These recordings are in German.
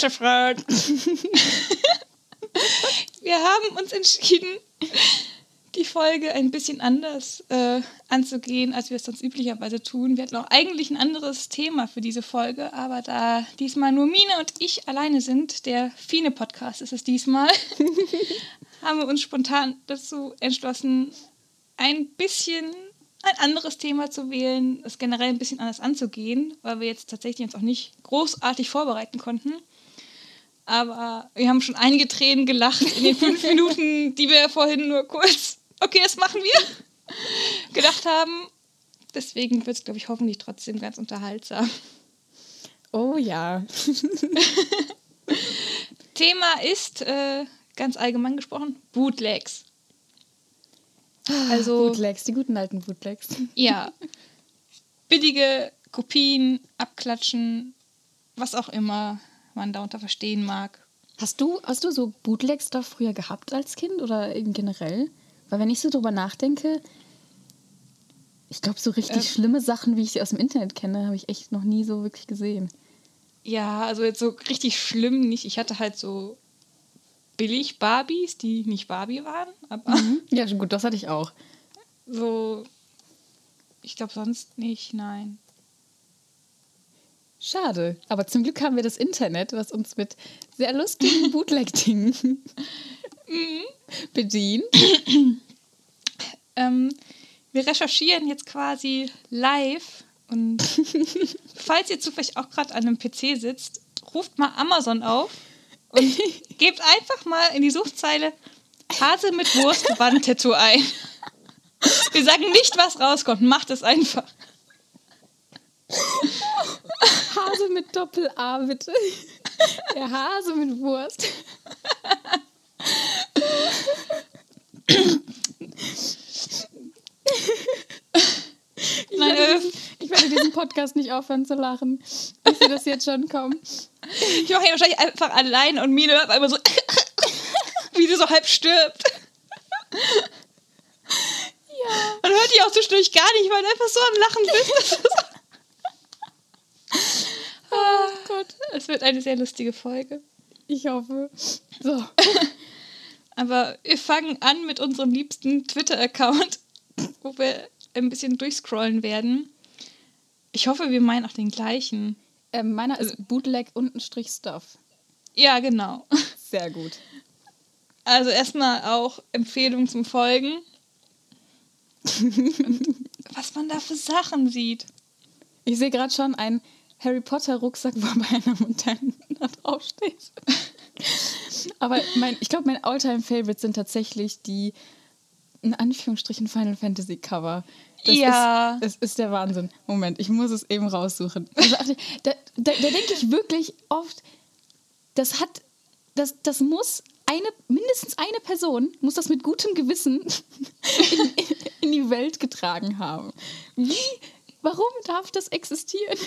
Pixelfred, Pixelfred. Wir haben uns entschieden, die Folge ein bisschen anders äh, anzugehen, als wir es sonst üblicherweise tun. Wir hatten auch eigentlich ein anderes Thema für diese Folge, aber da diesmal nur Mine und ich alleine sind, der Fine-Podcast ist es diesmal, haben wir uns spontan dazu entschlossen, ein bisschen ein anderes Thema zu wählen, es generell ein bisschen anders anzugehen, weil wir jetzt tatsächlich uns auch nicht großartig vorbereiten konnten. Aber wir haben schon einige Tränen gelacht in den fünf Minuten, die wir vorhin nur kurz, okay, das machen wir, gedacht haben. Deswegen wird es, glaube ich, hoffentlich trotzdem ganz unterhaltsam. Oh ja. Thema ist, äh, ganz allgemein gesprochen, Bootlegs. Also, Bootlegs, die guten alten Bootlegs. Ja. Billige Kopien, abklatschen, was auch immer man darunter verstehen mag. Hast du, hast du so Bootlegs da früher gehabt als Kind oder generell? Weil wenn ich so drüber nachdenke, ich glaube, so richtig äh, schlimme Sachen, wie ich sie aus dem Internet kenne, habe ich echt noch nie so wirklich gesehen. Ja, also jetzt so richtig schlimm nicht. Ich hatte halt so billig Barbies, die nicht Barbie waren. Aber mhm. Ja, gut, das hatte ich auch. So, ich glaube sonst nicht, nein. Schade. Aber zum Glück haben wir das Internet, was uns mit sehr lustigen Bootleg-Dingen mhm. bedient. ähm, wir recherchieren jetzt quasi live und falls ihr zufällig auch gerade an einem PC sitzt, ruft mal Amazon auf und gebt einfach mal in die Suchzeile Hase mit Wurstband-Tattoo ein. Wir sagen nicht, was rauskommt. Macht es einfach. Hase mit Doppel-A, bitte. Der Hase mit Wurst. Ich Nein, werde, diesen, ich werde diesen Podcast nicht aufhören zu lachen. Ich sehe das jetzt schon kommen. Ich mache ihn wahrscheinlich einfach allein und Mine hört einmal so, wie sie so halb stirbt. Ja. Man hört die auch zwischendurch gar nicht, weil du einfach so am Lachen bist. Oh Gott. Es wird eine sehr lustige Folge. Ich hoffe. So. Aber wir fangen an mit unserem liebsten Twitter-Account, wo wir ein bisschen durchscrollen werden. Ich hoffe, wir meinen auch den gleichen. Äh, meiner ist also Bootleg untenstrich Stuff. Ja, genau. Sehr gut. Also erstmal auch Empfehlung zum Folgen. was man da für Sachen sieht. Ich sehe gerade schon einen Harry Potter Rucksack, wo bei einer Montagne da draufsteht. Aber mein, ich glaube, mein Alltime Favorite sind tatsächlich die in Anführungsstrichen Final Fantasy Cover. Das ja. Ist, das ist der Wahnsinn. Moment, ich muss es eben raussuchen. Also, da, da, da denke ich wirklich oft, das hat, das, das muss eine, mindestens eine Person muss das mit gutem Gewissen in, in die Welt getragen haben. Wie, warum darf das existieren?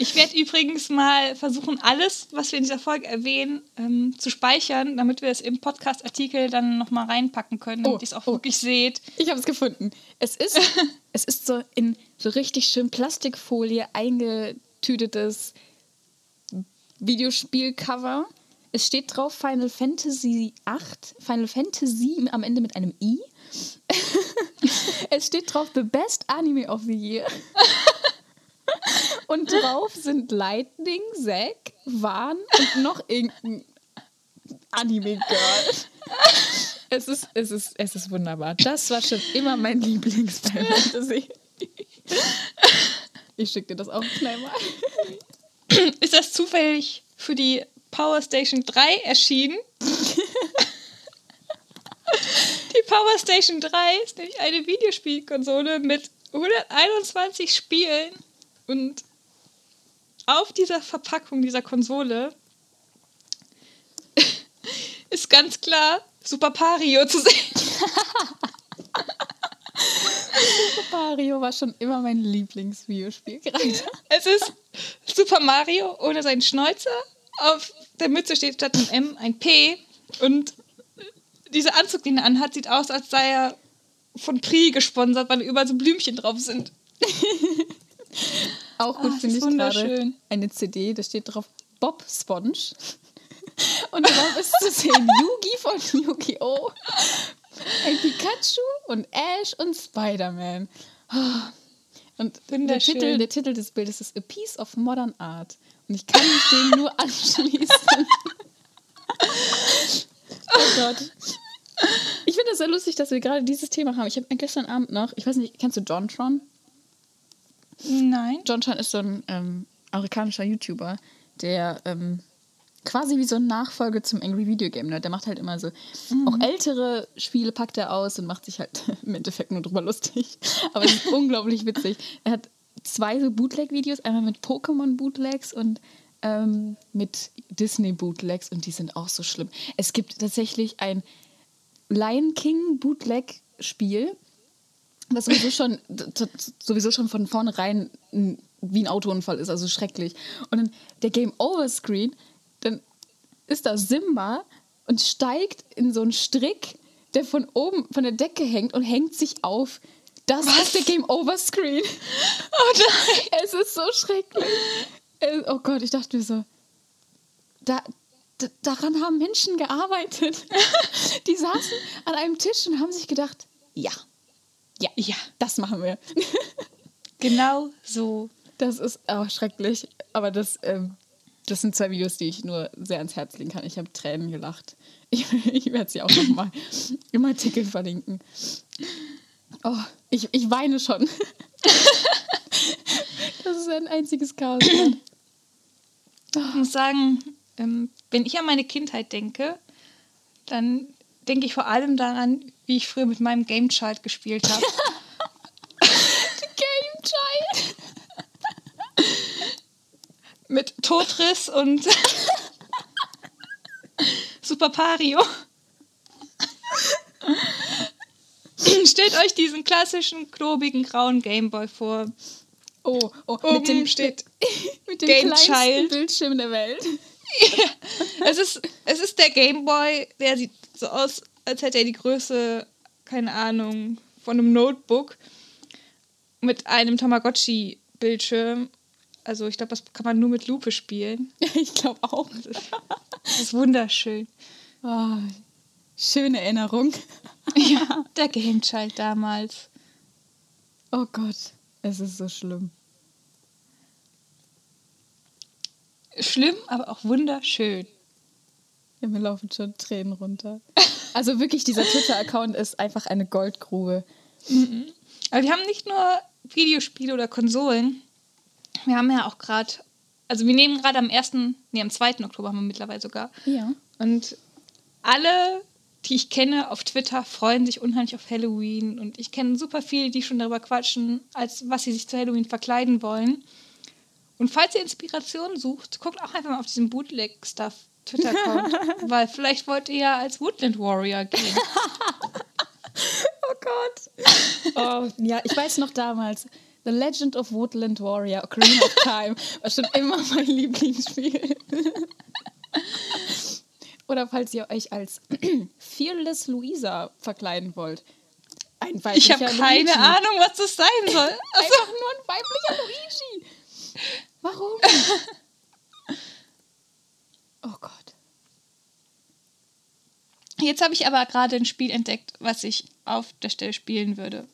Ich werde übrigens mal versuchen, alles, was wir in dieser Folge erwähnen, ähm, zu speichern, damit wir es im Podcast-Artikel dann nochmal reinpacken können, damit oh, ihr es auch oh. wirklich seht. Ich habe es gefunden. Es ist, es ist so in so richtig schön Plastikfolie eingetütetes Videospielcover. Es steht drauf Final Fantasy 8, Final Fantasy am Ende mit einem I. es steht drauf The Best Anime of the Year. Und drauf sind Lightning, Zack, Van und noch irgendein Anime-Girl. Es ist, es, ist, es ist wunderbar. Das war schon immer mein Lieblings-Fantasy. Ich schicke dir das auch schnell mal. Ist das zufällig für die Power Station 3 erschienen? die Power Station 3 ist nämlich eine Videospielkonsole mit 121 Spielen und auf dieser Verpackung dieser Konsole ist ganz klar Super Mario zu sehen. Super Mario war schon immer mein Lieblingsvideospielcharakter. Es ist Super Mario ohne seinen Schnäuzer. Auf der Mütze steht statt einem M ein P. Und dieser Anzug, den er anhat, sieht aus, als sei er von Pri gesponsert, weil überall so Blümchen drauf sind. Auch gut ah, finde ich gerade eine CD, da steht drauf Bob Sponge. Und darauf ist zu sehen Yugi von Yu-Gi-Oh! Ein Pikachu und Ash und Spider-Man. Und der. Titel, der Titel des Bildes ist A Piece of Modern Art. Und ich kann mich dem nur anschließen. oh Gott. Ich finde es sehr lustig, dass wir gerade dieses Thema haben. Ich habe gestern Abend noch, ich weiß nicht, kennst du Jontron? Nein. Jontron ist so ein ähm, amerikanischer YouTuber, der ähm, quasi wie so ein Nachfolger zum Angry Video Game Nerd. Der macht halt immer so, auch ältere Spiele packt er aus und macht sich halt im Endeffekt nur drüber lustig. Aber es ist unglaublich witzig. Er hat zwei so Bootleg-Videos, einmal mit Pokémon-Bootlegs und ähm, mit Disney-Bootlegs und die sind auch so schlimm. Es gibt tatsächlich ein Lion King Bootleg-Spiel, was sowieso schon, sowieso schon von vornherein wie ein Autounfall ist, also schrecklich. Und dann der Game Over Screen, dann ist da Simba und steigt in so einen Strick, der von oben von der Decke hängt und hängt sich auf. Das ist der Game Over Screen. Oh nein. Es ist so schrecklich. Es- Oh Gott, ich dachte mir so, da, d- daran haben Menschen gearbeitet. Die saßen an einem Tisch und haben sich gedacht, ja, ja, Ja, das machen wir. genau so. Das ist auch schrecklich, aber das, ähm, das sind zwei Videos, die ich nur sehr ans Herz legen kann. Ich habe Tränen gelacht. Ich, ich werde sie auch nochmal im Artikel verlinken. Oh, ich, ich weine schon. Das ist ein einziges Chaos. gerade. Ich muss sagen, ähm, wenn ich an meine Kindheit denke, dann denke ich vor allem daran, wie ich früher mit meinem Game Child gespielt habe. Game Child. mit Totris und Super Pario. Stellt euch diesen klassischen, klobigen, grauen Gameboy vor. Oh, oh Oben mit dem, steht mit dem Game kleinsten Child. Bildschirm der Welt. Es ist, es ist der Gameboy, der sieht so aus, als hätte er die Größe, keine Ahnung, von einem Notebook mit einem Tamagotchi-Bildschirm. Also ich glaube, das kann man nur mit Lupe spielen. Ich glaube auch. Das ist wunderschön. Oh, schöne Erinnerung. Ja, der Game Child damals. Oh Gott, es ist so schlimm. Schlimm, aber auch wunderschön. Ja, mir laufen schon Tränen runter. Also wirklich, dieser Twitter-Account ist einfach eine Goldgrube. Aber wir haben nicht nur Videospiele oder Konsolen. Wir haben ja auch gerade, also wir nehmen gerade am 1., nee, am 2. Oktober haben wir mittlerweile sogar. Ja. Und alle, die ich kenne auf Twitter, freuen sich unheimlich auf Halloween. Und ich kenne super viele, die schon darüber quatschen, als was sie sich zu Halloween verkleiden wollen. Und falls ihr Inspiration sucht, guckt auch einfach mal auf diesen Bootleg-Stuff Twitter-Account. weil vielleicht wollt ihr ja als Woodland Warrior gehen. Oh Gott. Oh, ja, ich weiß noch damals. The Legend of Woodland Warrior, Ocarina of Time, war schon immer mein Lieblingsspiel. Oder falls ihr euch als Fearless Luisa verkleiden wollt. Ein Ich weiblicher habe keine Luigi. Ahnung, was das sein soll. Also, Einfach nur ein weiblicher Luigi. Warum? Oh Gott. Jetzt habe ich aber gerade ein Spiel entdeckt, was ich auf der Stelle spielen würde.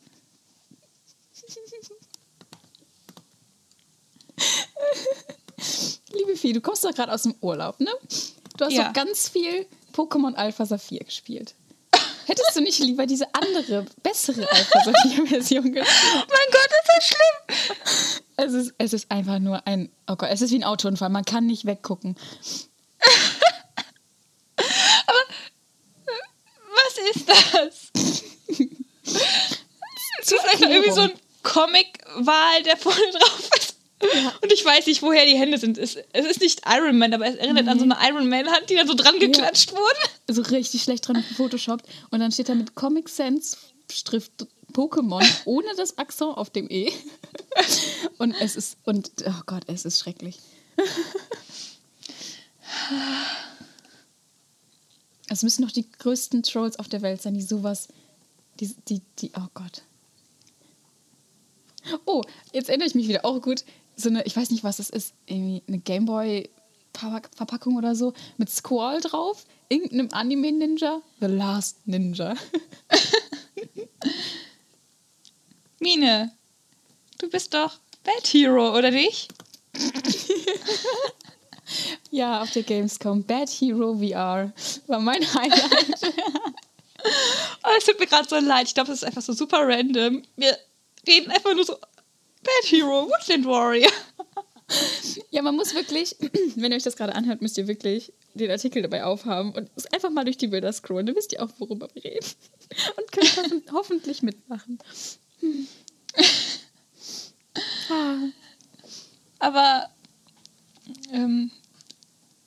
Liebe Fee, du kommst doch gerade aus dem Urlaub, ne? Du hast Ja. doch ganz viel Pokémon Alpha Saphir gespielt. Hättest du nicht lieber diese andere, bessere Alpha Saphir-Version gespielt? Mein Gott, ist das schlimm. Es ist, es ist einfach nur ein. Oh Gott, es ist wie ein Autounfall. Man kann nicht weggucken. Was ist das? Das ist einfach irgendwie so ein Comic-Wal, der vorne drauf ist. Und ich weiß nicht, woher die Hände sind. Es, es ist nicht Iron Man, aber es erinnert an so eine Iron Man-Hand, die da so dran geklatscht wurde. So richtig schlecht dran gefotoshoppt. Und dann steht da mit Comic Sans Schrift Pokémon ohne das Akzent auf dem E. Und es ist. Und oh Gott, es ist schrecklich. Es müssen doch die größten Trolls auf der Welt sein, die sowas. Die, die, die, oh Gott. Oh, jetzt erinnere ich mich wieder auch gut. So eine, ich weiß nicht, was das ist, irgendwie eine Gameboy Verpackung oder so mit Squall drauf, irgendeinem Anime-Ninja, The Last Ninja. Mine, du bist doch Bad Hero, oder nicht? ja, auf der Gamescom. Bad Hero VR war mein Highlight. oh, es tut mir gerade so leid. Ich glaube, das ist einfach so super random. Wir reden einfach nur so Bad Hero, Woodland Warrior. Ja, man muss wirklich, wenn ihr euch das gerade anhört, müsst ihr wirklich den Artikel dabei aufhaben und einfach mal durch die Bilder scrollen. Dann wisst ihr auch, worüber wir reden. Und könnt hoffen, hoffentlich mitmachen. Aber ähm,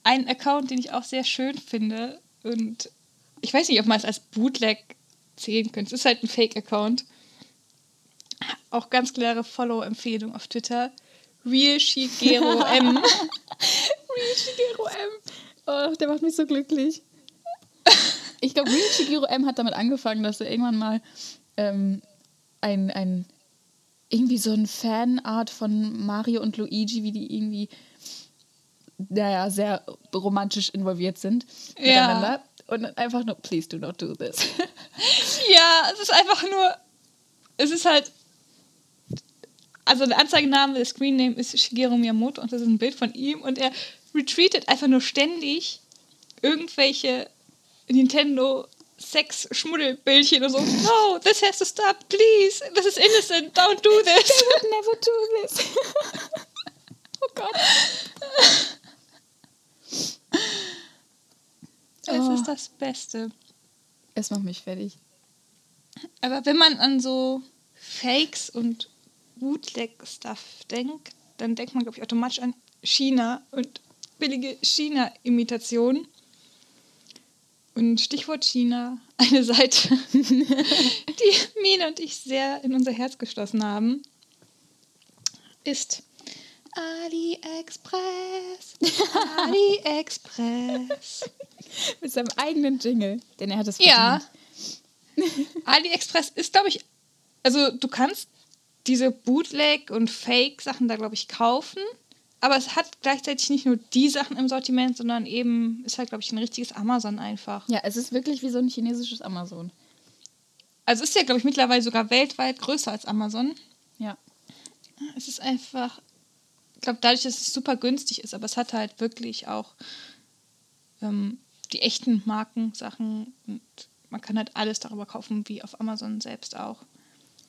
ein Account, den ich auch sehr schön finde und ich weiß nicht, ob man es als Bootleg zählen könnte. Es ist halt ein Fake-Account. Auch ganz klare Follow-Empfehlung auf Twitter. Real Shigeru M. Real Shigeru M. Oh, der macht mich so glücklich. Ich glaube, Real Shigeru M hat damit angefangen, dass er irgendwann mal ähm, ein, ein irgendwie so ein Fanart von Mario und Luigi, wie die irgendwie naja, sehr romantisch involviert sind ja. miteinander. Und einfach nur, please do not do this. ja, es ist einfach nur, es ist halt, also der Anzeigename, der Screenname ist Shigeru Miyamoto und das ist ein Bild von ihm und er retweetet einfach nur ständig irgendwelche Nintendo Sex-Schmuddelbildchen und so. No, this has to stop, please. This is innocent, don't do this. They would never do this. oh Gott. Es oh. ist das Beste. Es macht mich fertig. Aber wenn man an so Fakes und Bootleg-Stuff denkt, dann denkt man, glaube ich, automatisch an China und billige China-Imitationen. Und Stichwort China, eine Seite, die Mine und ich sehr in unser Herz geschlossen haben, ist AliExpress. AliExpress. Mit seinem eigenen Jingle, denn er hat es Ja. AliExpress ist, glaube ich, also du kannst diese Bootleg- und Fake-Sachen da, glaube ich, kaufen. Aber es hat gleichzeitig nicht nur die Sachen im Sortiment, sondern eben ist halt, glaube ich, ein richtiges Amazon einfach. Ja, es ist wirklich wie so ein chinesisches Amazon. Also ist ja, glaube ich, mittlerweile sogar weltweit größer als Amazon. Ja. Es ist einfach, ich glaube, dadurch, dass es super günstig ist, aber es hat halt wirklich auch ähm, die echten Markensachen und man kann halt alles darüber kaufen, wie auf Amazon selbst auch.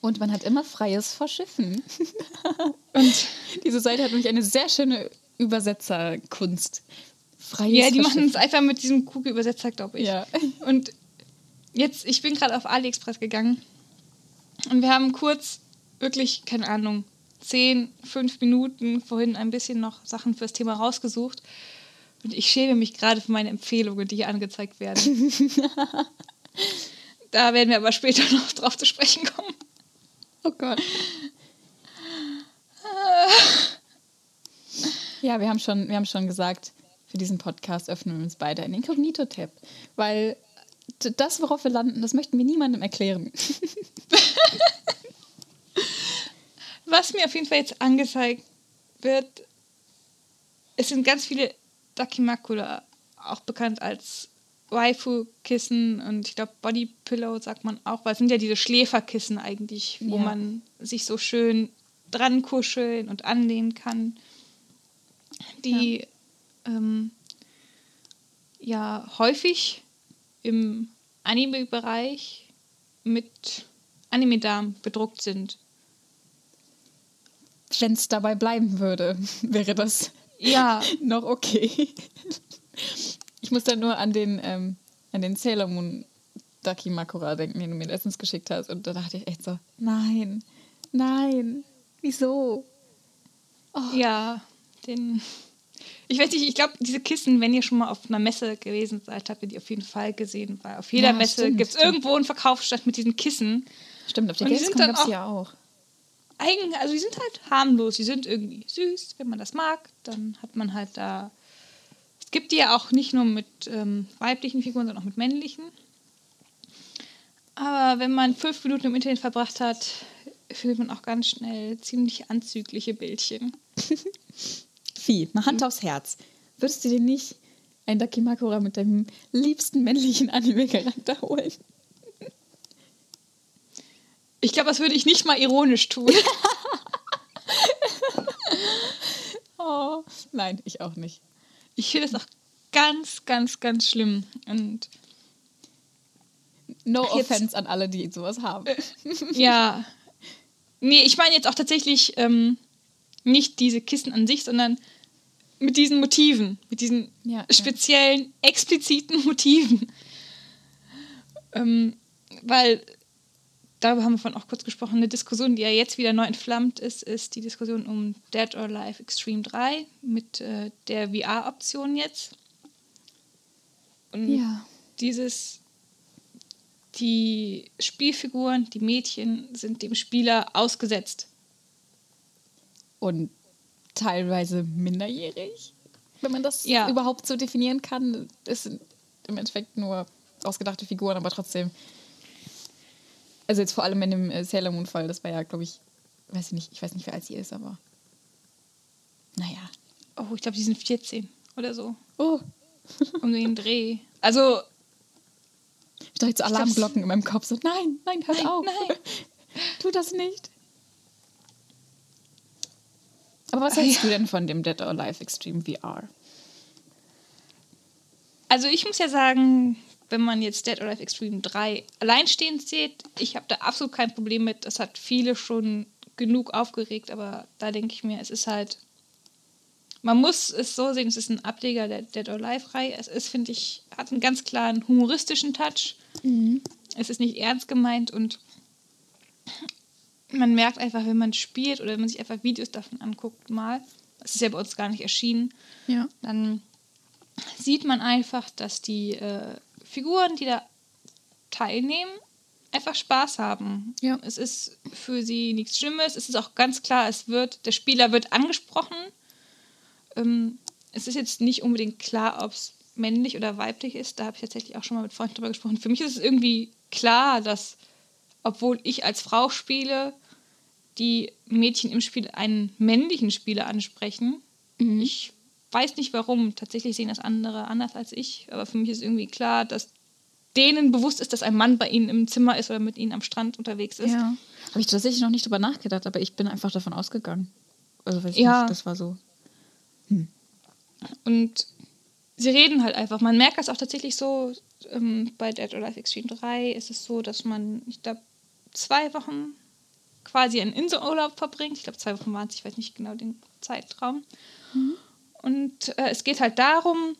Und man hat immer freies Verschiffen. und diese Seite hat nämlich eine sehr schöne Übersetzerkunst. Freies ja, die machen es einfach mit diesem Kugelübersetzer, glaube ich. Ja. Und jetzt, ich bin gerade auf AliExpress gegangen und wir haben kurz, wirklich, keine Ahnung, zehn, fünf Minuten vorhin ein bisschen noch Sachen fürs Thema rausgesucht. Und ich schäme mich gerade für meine Empfehlungen, die hier angezeigt werden. da werden wir aber später noch drauf zu sprechen kommen. Oh Gott. Ja, wir haben schon, wir haben schon gesagt, für diesen Podcast öffnen wir uns beide ein Inkognito-Tab. Weil das, worauf wir landen, das möchten wir niemandem erklären. Was mir auf jeden Fall jetzt angezeigt wird, es sind ganz viele Dakimakura, auch bekannt als Waifu-Kissen und ich glaube Bodypillow sagt man auch, weil es sind ja diese Schläferkissen eigentlich, wo ja. man sich so schön dran kuscheln und anlehnen kann, die ja, ähm, ja häufig im Anime-Bereich mit Anime-Darm bedruckt sind. Wenn es dabei bleiben würde, wäre das ja noch okay. Ich muss dann nur an den, ähm, an den Sailor Moon Daki Makura denken, den du mir letztens geschickt hast. Und da dachte ich echt so, nein, nein, wieso? Oh. Ja, den. Ich weiß nicht, ich glaube, diese Kissen, wenn ihr schon mal auf einer Messe gewesen seid, habt ihr die auf jeden Fall gesehen, weil auf jeder ja, Messe gibt es irgendwo einen Verkaufsstand mit diesen Kissen. Stimmt, auf der Gamescom gab es ja auch. Eigen, also die sind halt harmlos, die sind irgendwie süß, wenn man das mag, dann hat man halt da es gibt die ja auch nicht nur mit ähm, weiblichen Figuren, sondern auch mit männlichen. Aber wenn man fünf Minuten im Internet verbracht hat, findet man auch ganz schnell ziemlich anzügliche Bildchen. Vieh, mal Hand aufs Herz. würdest du dir nicht ein Dakimakura mit deinem liebsten männlichen Anime-Charakter holen? Ich glaube, das würde ich nicht mal ironisch tun. Oh, nein, ich auch nicht. Ich finde es auch ganz, ganz, ganz schlimm. Und No Jetzt- offense an alle, die sowas haben. ja. Nee, ich meine jetzt auch tatsächlich ähm, nicht diese Kissen an sich, sondern mit diesen Motiven, mit diesen Ja, ja. speziellen, expliziten Motiven. Ähm, weil, darüber haben wir vorhin auch kurz gesprochen, eine Diskussion, die ja jetzt wieder neu entflammt ist, ist die Diskussion um Dead or Alive Extreme 3 mit äh, der VR-Option jetzt. Und Ja. dieses, die Spielfiguren, die Mädchen sind dem Spieler ausgesetzt. Und teilweise minderjährig, wenn man das Ja. überhaupt so definieren kann. Es sind im Endeffekt nur ausgedachte Figuren, aber trotzdem. Also jetzt vor allem in dem äh, Sailor Moon Fall, das war ja, glaube ich, weiß ich nicht, ich weiß nicht, wie alt sie ist, aber naja. Oh, ich glaube, die sind 14 oder so. Oh, Um den Dreh. Also, ich Ich glaub's- Alarmglocken in meinem Kopf. So, nein, nein, hör Nein, auf. nein. tu das nicht. Aber was Ah, hältst ja. du denn von dem Dead or Alive Extreme VR? also ich muss ja sagen, wenn man jetzt Dead or Alive Extreme 3 alleinstehend sieht, ich habe da absolut kein Problem mit. Das hat viele schon genug aufgeregt, aber da denke ich mir, es ist halt. Man muss es so sehen, es ist ein Ableger der Dead or Alive-Reihe. Es ist, finde ich, hat einen ganz klaren humoristischen Touch. Es ist nicht ernst gemeint und man merkt einfach, wenn man spielt oder wenn man sich einfach Videos davon anguckt, mal, das ist ja bei uns gar nicht erschienen, Ja. dann sieht man einfach, dass die äh, Figuren, die da teilnehmen, einfach Spaß haben. Ja. Es ist für sie nichts Schlimmes. Es ist auch ganz klar, es wird, der Spieler wird angesprochen. Ähm, es ist jetzt nicht unbedingt klar, ob es männlich oder weiblich ist. Da habe ich tatsächlich auch schon mal mit Freunden drüber gesprochen. Für mich ist es irgendwie klar, dass, obwohl ich als Frau spiele, die Mädchen im Spiel einen männlichen Spieler ansprechen. Ich weiß nicht warum. Tatsächlich sehen das andere anders als ich. Aber für mich ist irgendwie klar, dass denen bewusst ist, dass ein Mann bei ihnen im Zimmer ist oder mit ihnen am Strand unterwegs ist. Ja. Habe ich tatsächlich noch nicht drüber nachgedacht, aber ich bin einfach davon ausgegangen. Also weiß ich Ja. nicht, das war so. Und sie reden halt einfach. Man merkt das auch tatsächlich so, ähm, bei Dead or Alive Extreme 3 ist es so, dass man, ich glaube, zwei Wochen quasi einen Inselurlaub verbringt. Ich glaube, zwei Wochen waren es, ich weiß nicht genau den Zeitraum. Und äh, es geht halt darum,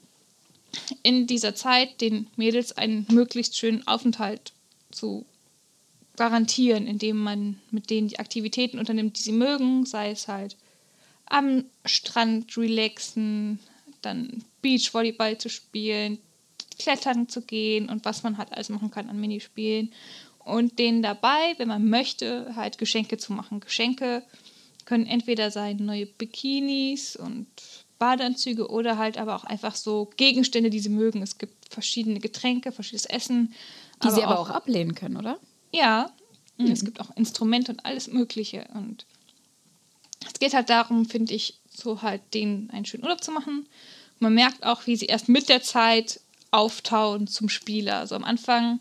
in dieser Zeit den Mädels einen möglichst schönen Aufenthalt zu garantieren, indem man mit denen die Aktivitäten unternimmt, die sie mögen, sei es halt am Strand relaxen, dann Beachvolleyball zu spielen, klettern zu gehen und was man halt alles machen kann an Minispielen. Und denen dabei, wenn man möchte, halt Geschenke zu machen. Geschenke können entweder sein neue Bikinis und Badeanzüge oder halt aber auch einfach so Gegenstände, die sie mögen. Es gibt verschiedene Getränke, verschiedenes Essen. Die sie aber auch ablehnen können, oder? Ja, und es gibt auch Instrumente und alles Mögliche. Und es geht halt darum, finde ich, so halt denen einen schönen Urlaub zu machen. Man merkt auch, wie sie erst mit der Zeit auftauen zum Spieler. Also am Anfang,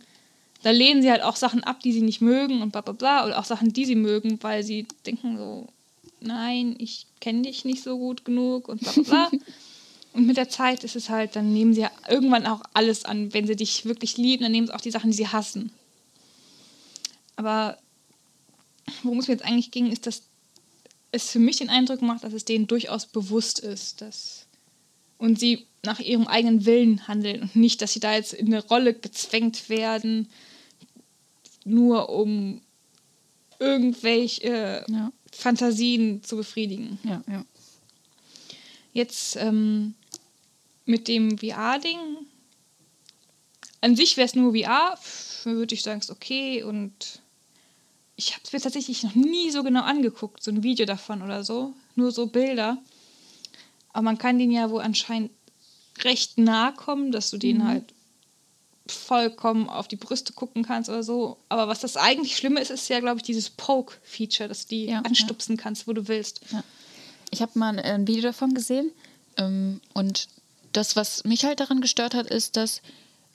da lehnen sie halt auch Sachen ab, die sie nicht mögen und bla bla bla. Oder auch Sachen, die sie mögen, weil sie denken so, nein, ich kenne dich nicht so gut genug und bla bla bla. Und mit der Zeit ist es halt, dann nehmen sie ja irgendwann auch alles an. Wenn sie dich wirklich lieben, dann nehmen sie auch die Sachen, die sie hassen. Aber worum es mir jetzt eigentlich ging, ist, dass es für mich den Eindruck macht, dass es denen durchaus bewusst ist, dass und sie nach ihrem eigenen Willen handeln und nicht, dass sie da jetzt in eine Rolle gezwängt werden, nur um irgendwelche Ja. Fantasien zu befriedigen. Ja, ja. Jetzt ähm, mit dem VR-Ding. An sich wäre es nur VR, würde ich sagen, ist okay. Und ich habe es mir tatsächlich noch nie so genau angeguckt, so ein Video davon oder so. Nur so Bilder. Aber man kann den ja wohl anscheinend recht nah kommen, dass du den halt vollkommen auf die Brüste gucken kannst oder so. Aber was das eigentlich Schlimme ist, ist ja, glaube ich, dieses Poke-Feature, dass du die Ja, anstupsen kannst, wo du willst. Ja. Ich habe mal ein Video davon gesehen ähm, und das, was mich halt daran gestört hat, ist, dass,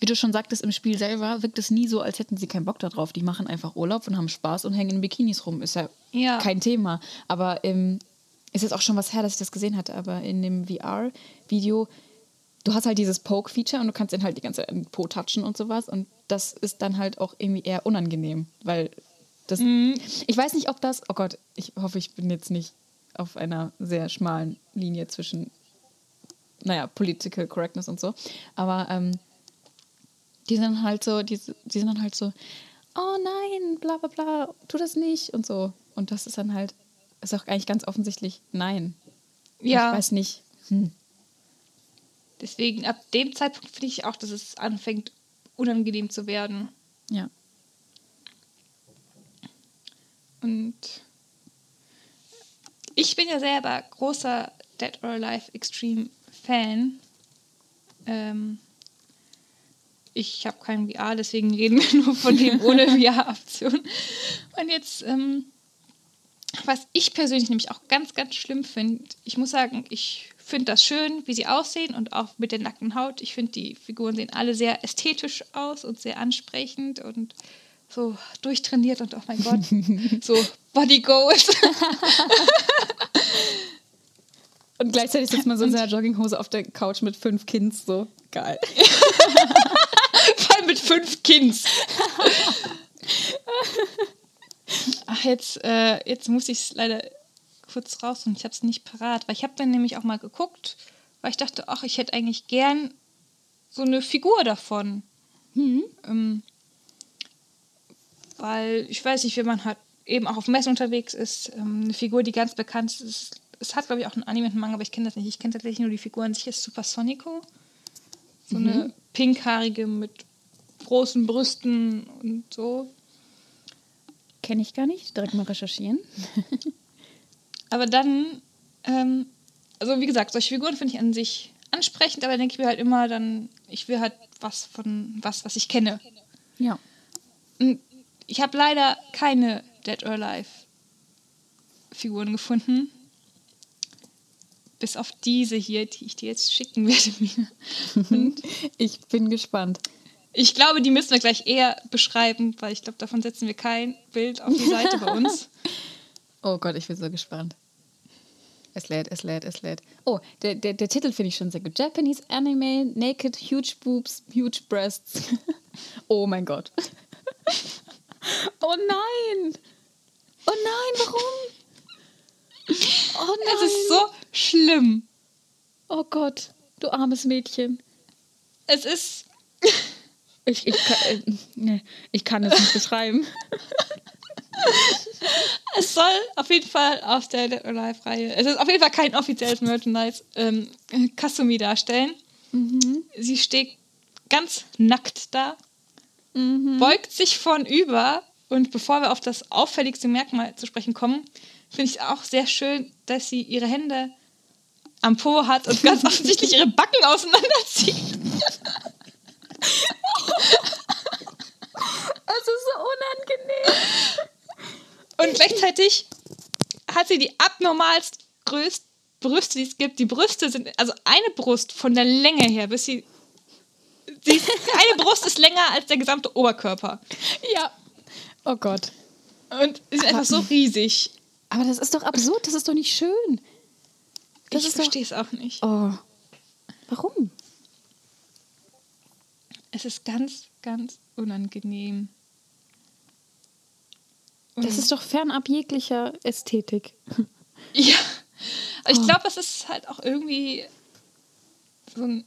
wie du schon sagtest, im Spiel selber wirkt es nie so, als hätten sie keinen Bock darauf. Die machen einfach Urlaub und haben Spaß und hängen in Bikinis rum. Ist ja, Ja. kein Thema. Aber ähm, ist jetzt auch schon was her, dass ich das gesehen hatte. Aber in dem VR-Video, du hast halt dieses Poke-Feature und du kannst den halt die ganze Zeit den Po touchen und sowas. Und das ist dann halt auch irgendwie eher unangenehm, weil das. Ich weiß nicht, ob das. Oh Gott, ich hoffe, ich bin jetzt nicht auf einer sehr schmalen Linie zwischen, naja, Political Correctness und so. Aber ähm, die sind halt so, die, die sind dann halt so, oh nein, bla bla bla, tu das nicht und so. Und das ist dann halt, ist auch eigentlich ganz offensichtlich nein. Ja. Ich weiß nicht. Deswegen, ab dem Zeitpunkt finde ich auch, dass es anfängt, unangenehm zu werden. Ja. Und ich bin ja selber großer Dead or Alive Extreme Fan. Ähm, ich habe kein VR, deswegen reden wir nur von dem ohne VR-Option. Und jetzt, ähm, was ich persönlich nämlich auch ganz, ganz schlimm finde, ich muss sagen, ich finde das schön, wie sie aussehen und auch mit der nackten Haut. Ich finde, die Figuren sehen alle sehr ästhetisch aus und sehr ansprechend und so durchtrainiert und oh mein Gott, so Body Goals. Und gleichzeitig sitzt man so in seiner Jogginghose auf der Couch mit fünf Kinds, so geil. Vor allem mit fünf Kinds. Ach, jetzt, äh, jetzt muss ich es leider kurz raus und ich habe es nicht parat, weil ich habe dann nämlich auch mal geguckt, weil ich dachte, ach, ich hätte eigentlich gern so eine Figur davon. Ähm, weil ich weiß nicht, wenn man halt eben auch auf Messen unterwegs ist, ähm, eine Figur, die ganz bekannt ist. Es hat, glaube ich, auch einen Anime und einen Manga, aber ich kenne das nicht. Ich kenne tatsächlich nur die Figur an sich, ist Supersonico. So eine pinkhaarige mit großen Brüsten und so. Kenne ich gar nicht. Direkt mal recherchieren. Aber dann, ähm, also wie gesagt, solche Figuren finde ich an sich ansprechend, aber denke ich mir halt immer dann, ich will halt was von was, was ich kenne. Ja. Und Ich habe leider keine Dead or Alive Figuren gefunden. Bis auf diese hier, die ich dir jetzt schicken werde. Mina. Ich bin gespannt. ich glaube, die müssen wir gleich eher beschreiben, weil ich glaube, davon setzen wir kein Bild auf die Seite bei uns. Oh Gott, ich bin so gespannt. Es lädt, es lädt, es lädt. Oh, der, der, der Titel finde ich schon sehr gut. Japanese Anime, Naked, Huge Boobs, Huge Breasts. oh mein Gott. oh nein. Oh nein, warum? Oh nein. Es ist so schlimm. Oh Gott, du armes Mädchen. Es ist Ich, ich, kann, äh, ich kann es nicht beschreiben. Es soll auf jeden Fall aus der Dead or Alive-Reihe, es ist auf jeden Fall kein offizielles Merchandise, ähm, Kasumi darstellen. Sie steht ganz nackt da, beugt sich vornüber und bevor wir auf das auffälligste Merkmal zu sprechen kommen, finde ich auch sehr schön, dass sie ihre Hände am Po hat und ganz offensichtlich ihre Backen auseinanderzieht. Es ist so unangenehm. Und gleichzeitig hat sie die abnormalst größten Brüste, die es gibt. Die Brüste sind, also eine Brust von der Länge her, bis sie. sie eine Brust ist länger als der gesamte Oberkörper. Ja. Oh Gott. Und sie ist einfach so riesig. Aber das ist doch absurd, das ist doch nicht schön. Das ich verstehe es auch nicht. Oh. Warum? Es ist ganz, ganz unangenehm. Das ist doch fernab jeglicher Ästhetik. Ja. Ich glaube, es ist halt auch irgendwie so ein,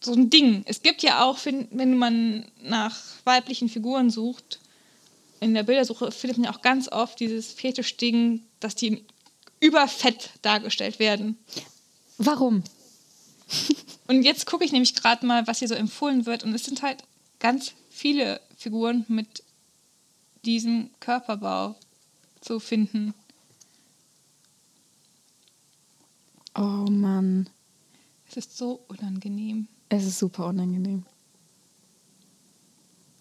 so ein Ding. Es gibt ja auch, wenn, man nach weiblichen Figuren sucht, in der Bildersuche findet man ja auch ganz oft dieses Fetischding, dass die überfett dargestellt werden. Warum? Und jetzt gucke ich nämlich gerade mal, was hier so empfohlen wird. Und es sind halt ganz viele Figuren mit diesem Körperbau zu finden. Oh Mann. Es ist so unangenehm. Es ist super unangenehm.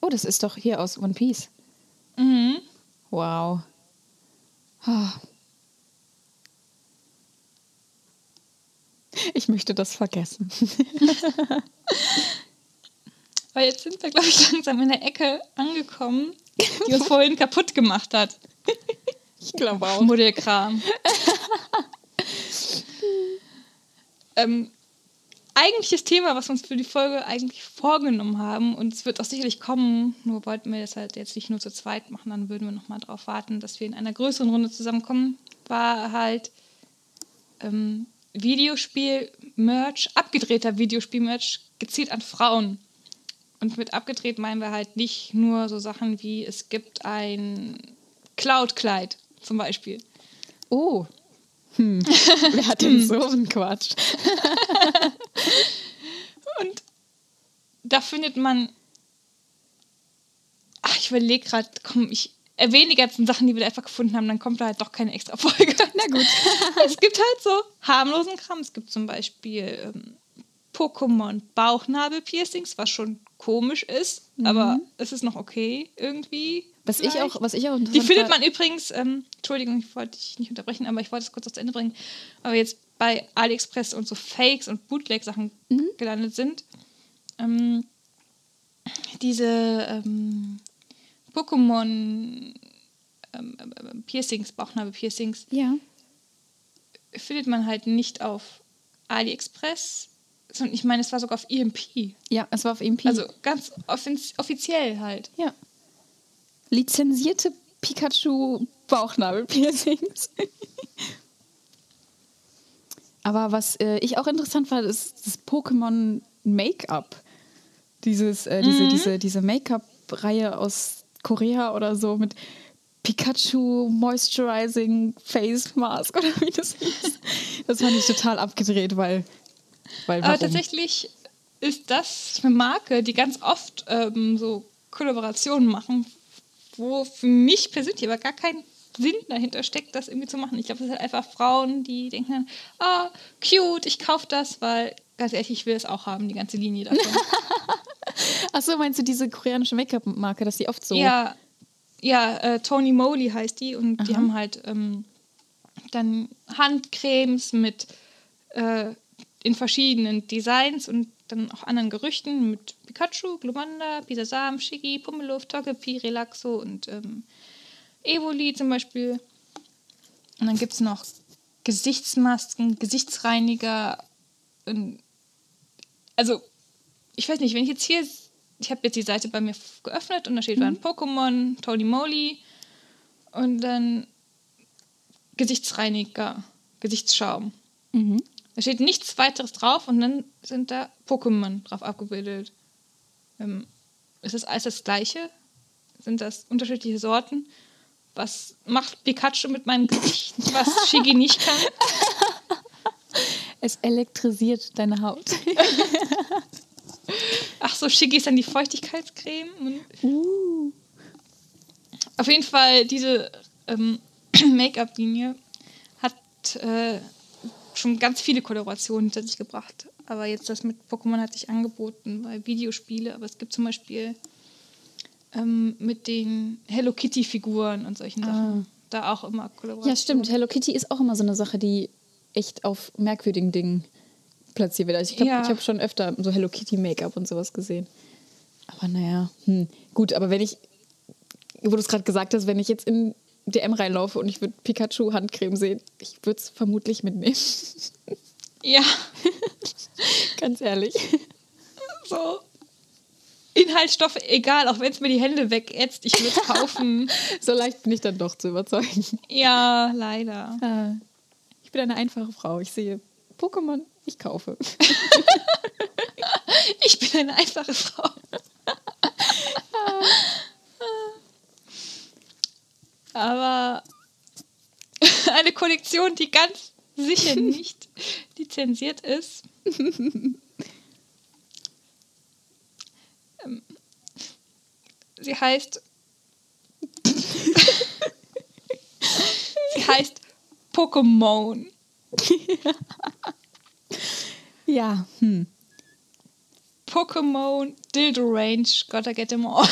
Oh, das ist doch hier aus One Piece. Mhm. Wow. Ah. Ich möchte das vergessen. Weil jetzt sind wir, glaube ich, langsam in der Ecke angekommen, die uns vorhin kaputt gemacht hat. Ich glaube auch. Modellkram. ähm, eigentliches Thema, was wir uns für die Folge eigentlich vorgenommen haben, und es wird auch sicherlich kommen, nur wollten wir das halt jetzt nicht nur zu zweit machen, dann würden wir nochmal darauf warten, dass wir in einer größeren Runde zusammenkommen, war halt ähm, Videospiel-Merch, abgedrehter Videospiel-Merch, gezielt an Frauen. Und mit abgedreht meinen wir halt nicht nur so Sachen wie, es gibt ein Cloud-Kleid zum Beispiel. Oh. Hm. Wer hat denn so einen Quatsch? Und da findet man. Ach, ich überlege gerade, komm, ich erwähne die ganzen Sachen, die wir da einfach gefunden haben, dann kommt da halt doch keine extra Folge. Na gut. es gibt halt so harmlosen Kram. Es gibt zum Beispiel ähm, Pokémon Bauchnabel-Piercings, was schon komisch ist, aber es ist noch okay irgendwie. Was ich auch, was ich auch Die findet man übrigens, ähm, Entschuldigung, ich wollte dich nicht unterbrechen, aber ich wollte es kurz aufs Ende bringen. Aber jetzt bei AliExpress und so Fakes und Bootleg-Sachen gelandet sind. Ähm, diese ähm, Pokémon ähm, Piercings, Bauchnabel-Piercings, Ja. findet man halt nicht auf AliExpress, ich meine, es war sogar auf EMP. Ja, es war auf EMP. Also ganz offiz- offiziell halt. ja. Lizenzierte Pikachu Bauchnabel-Piercings. Aber was äh, ich auch interessant fand, ist das Pokémon Make-up. Dieses, äh, diese, diese, diese Make-up-Reihe aus Korea oder so mit Pikachu Moisturizing Face Mask oder wie das hieß. Das fand ich total abgedreht, weil. Weil Aber warum? tatsächlich ist das eine Marke, die ganz oft ähm, so Kollaborationen machen, wo für mich persönlich aber gar kein Sinn dahinter steckt, das irgendwie zu machen. Ich glaube, das sind einfach Frauen, die denken dann, ah, cute, ich kaufe das, weil ganz ehrlich, ich will es auch haben, die ganze Linie davon. Achso, meinst du diese koreanische Make-up-Marke, dass die oft so. Ja, ja äh, Tony Moly heißt die und die Aha. haben halt ähm, dann Handcremes mit äh, in verschiedenen Designs und dann auch anderen Gerüchten mit Pikachu, Glumanda, Bisasam, Shiggy, Pummeluft, Togepi, Relaxo und ähm, Evoli zum Beispiel. Und dann gibt es noch Gesichtsmasken, Gesichtsreiniger. Und also, ich weiß nicht, wenn ich jetzt hier, ich habe jetzt die Seite bei mir geöffnet und da steht dann Pokémon, Tony Moly und dann Gesichtsreiniger, Gesichtsschaum. Mhm. Da steht nichts weiteres drauf und dann sind da Pokémon drauf abgebildet. Ähm, ist das alles das Gleiche? Sind das unterschiedliche Sorten? Was macht Pikachu mit meinem Gesicht, was Shigi nicht kann? Es elektrisiert deine Haut. Ach so, Shigi ist dann die Feuchtigkeitscreme. Uh. auf jeden Fall, diese ähm, Make-up-Linie hat äh, schon ganz viele Kollaborationen hinter sich gebracht. Aber jetzt das mit Pokémon hat sich angeboten, weil Videospiele, aber es gibt zum Beispiel ähm, mit den Hello Kitty-Figuren und solchen Sachen. Da auch immer Kollaborationen. Ja, stimmt. Hello Kitty ist auch immer so eine Sache, die echt auf merkwürdigen Dingen platziert wird. Also ich glaube, Ja. ich habe schon öfter so Hello Kitty Make-up und sowas gesehen. Aber naja, hm. gut, aber wenn ich, wo du es gerade gesagt hast, wenn ich jetzt in DM reinlaufe und ich würde Pikachu Handcreme sehen, ich würde es vermutlich mitnehmen. Ja, Ganz ehrlich. so. Inhaltsstoffe, egal, auch wenn es mir die Hände wegätzt, ich würde es kaufen. So leicht bin ich dann doch zu überzeugen. ja, leider. Ah, Ich bin eine einfache Frau. Ich sehe Pokémon, ich kaufe. Ich bin eine einfache Frau. Aber eine Kollektion, die ganz sicher nicht lizenziert ist. Ähm, Sie heißt. Sie heißt Pokémon. Ja, hm. Pokémon Dildo Range, gotta get them all.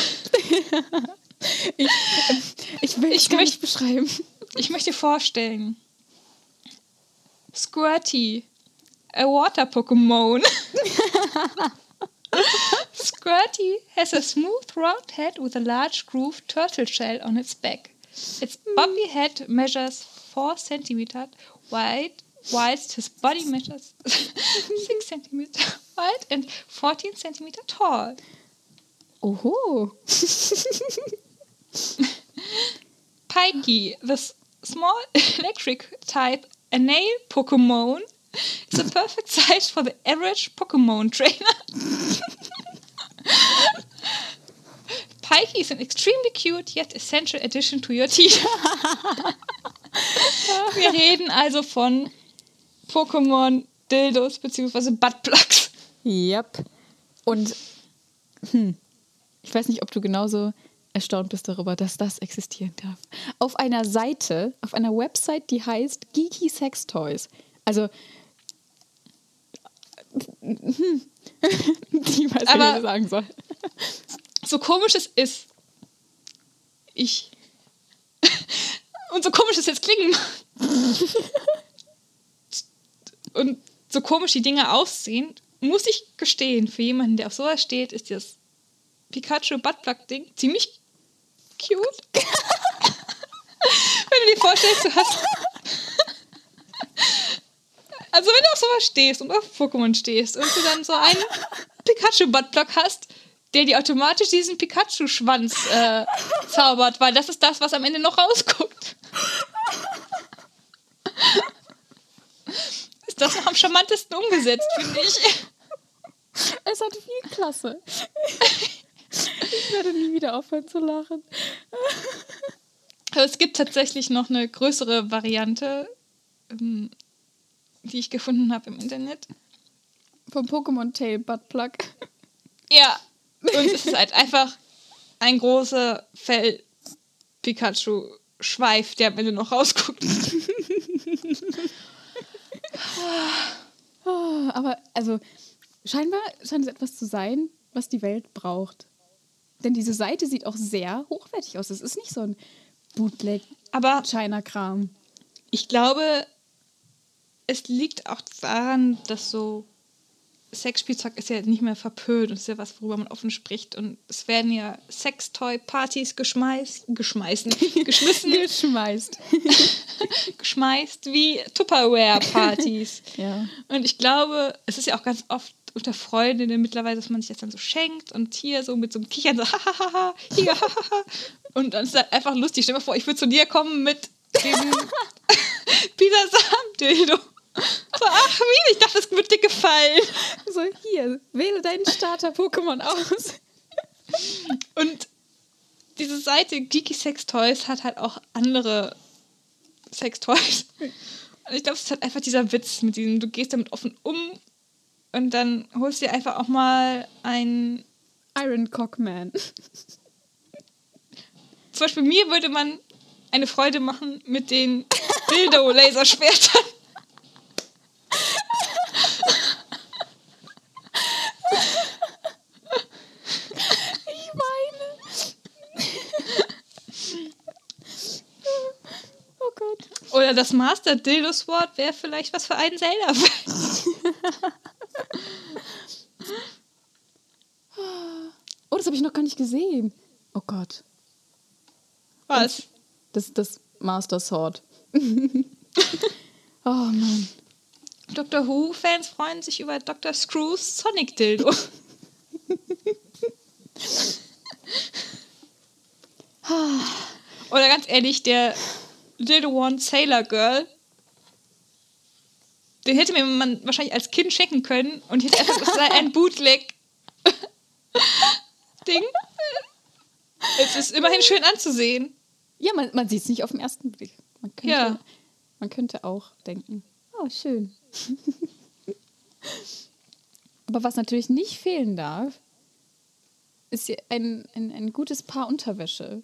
Ich will Ich gar möcht- nicht beschreiben. Ich möchte vorstellen, Squirty, a water Pokemon. Squirty has a smooth round head with a large grooved turtle shell on its back. Its bumpy head measures 4 centimeters wide, whilst his body measures 6 centimeters wide and 14 centimeters tall. Oho. Pikey, the small electric type a nail Pokemon, is a perfect size for the average Pokemon trainer. Pikey is an extremely cute yet essential addition to your team. Wir reden also von Pokémon Dildos bzw. Buttplugs. Yep. Und hm, ich weiß nicht, ob du genauso erstaunt bist darüber, dass das existieren darf. Auf einer Seite, auf einer Website, die heißt Geeky Sex Toys. Also hm, ich weiß nicht, was ich sagen soll. so komisch es ist, ich. Und so komisch es jetzt klingen. Und so komisch die Dinge aussehen, muss ich gestehen, für jemanden, der auf sowas steht, ist das Pikachu Buttplug-Ding ziemlich cute. wenn du dir vorstellst, du hast. Also wenn du auf sowas stehst und auf Pokémon stehst und du dann so einen Pikachu-Buttplug hast, der dir automatisch diesen Pikachu-Schwanz äh, zaubert, weil das ist das, was am Ende noch rausguckt. Ist das noch am charmantesten umgesetzt, finde ich. Es hat viel Klasse. Ich werde nie wieder aufhören zu lachen. Aber es gibt tatsächlich noch eine größere Variante, ähm, die ich gefunden habe im Internet. Vom Pokémon Tail Buttplug. Ja, und es ist halt einfach ein großer Fell-Pikachu-Schweif, der am Ende noch rausguckt. Ah, Aber also scheinbar scheint es etwas zu sein, was die Welt braucht. Denn diese Seite sieht auch sehr hochwertig aus. Es ist nicht so ein Bootleg Aber China-Kram. ich glaube, es liegt auch daran, dass so Sexspielzeug ist ja nicht mehr verpönt und ist ja was, worüber man offen spricht. Und es werden ja Sextoy-Partys geschmeißt, geschmeißen, geschmissen, Geschmeißt. geschmeißt wie Tupperware-Partys. Ja. Und ich glaube, es ist ja auch ganz oft unter Freundinnen mittlerweile, dass man sich das dann so schenkt und hier so mit so einem Kichern so hahaha, hier hahaha. Und dann ist es halt einfach lustig. Stell dir mal vor, ich würde zu dir kommen mit diesem Peter Sam-Dildo. So, ach, wie, ich dachte, das wird dir gefallen. So, hier, wähle deinen Starter-Pokémon aus. Und diese Seite Geeky Sex Toys hat halt auch andere Sex Toys. Und ich glaube, es ist halt einfach dieser Witz mit diesem, du gehst damit offen um und dann holst du dir einfach auch mal ein. Iron Cockman. Zum Beispiel mir würde man eine Freude machen mit den Dildo-Laserschwertern. Ich meine. Oh Gott. Oder das Master Dildo Sword wäre vielleicht was für einen Zelda. Oh, das habe ich noch gar nicht gesehen. Oh Gott. Was? Das ist das Master Sword. oh Mann. Doctor Who-Fans freuen sich über Dr. Screws Sonic Dildo. Oder ganz ehrlich, der Little One Sailor Girl, den hätte mir man wahrscheinlich als Kind schenken können und hätte einfach gesagt, ein Bootleg. Ding. Es ist immerhin schön anzusehen. Ja, man, man sieht es nicht auf den ersten Blick. Man könnte, Ja. man könnte auch denken, oh, schön. Aber was natürlich nicht fehlen darf, ist ein, ein, ein gutes Paar Unterwäsche.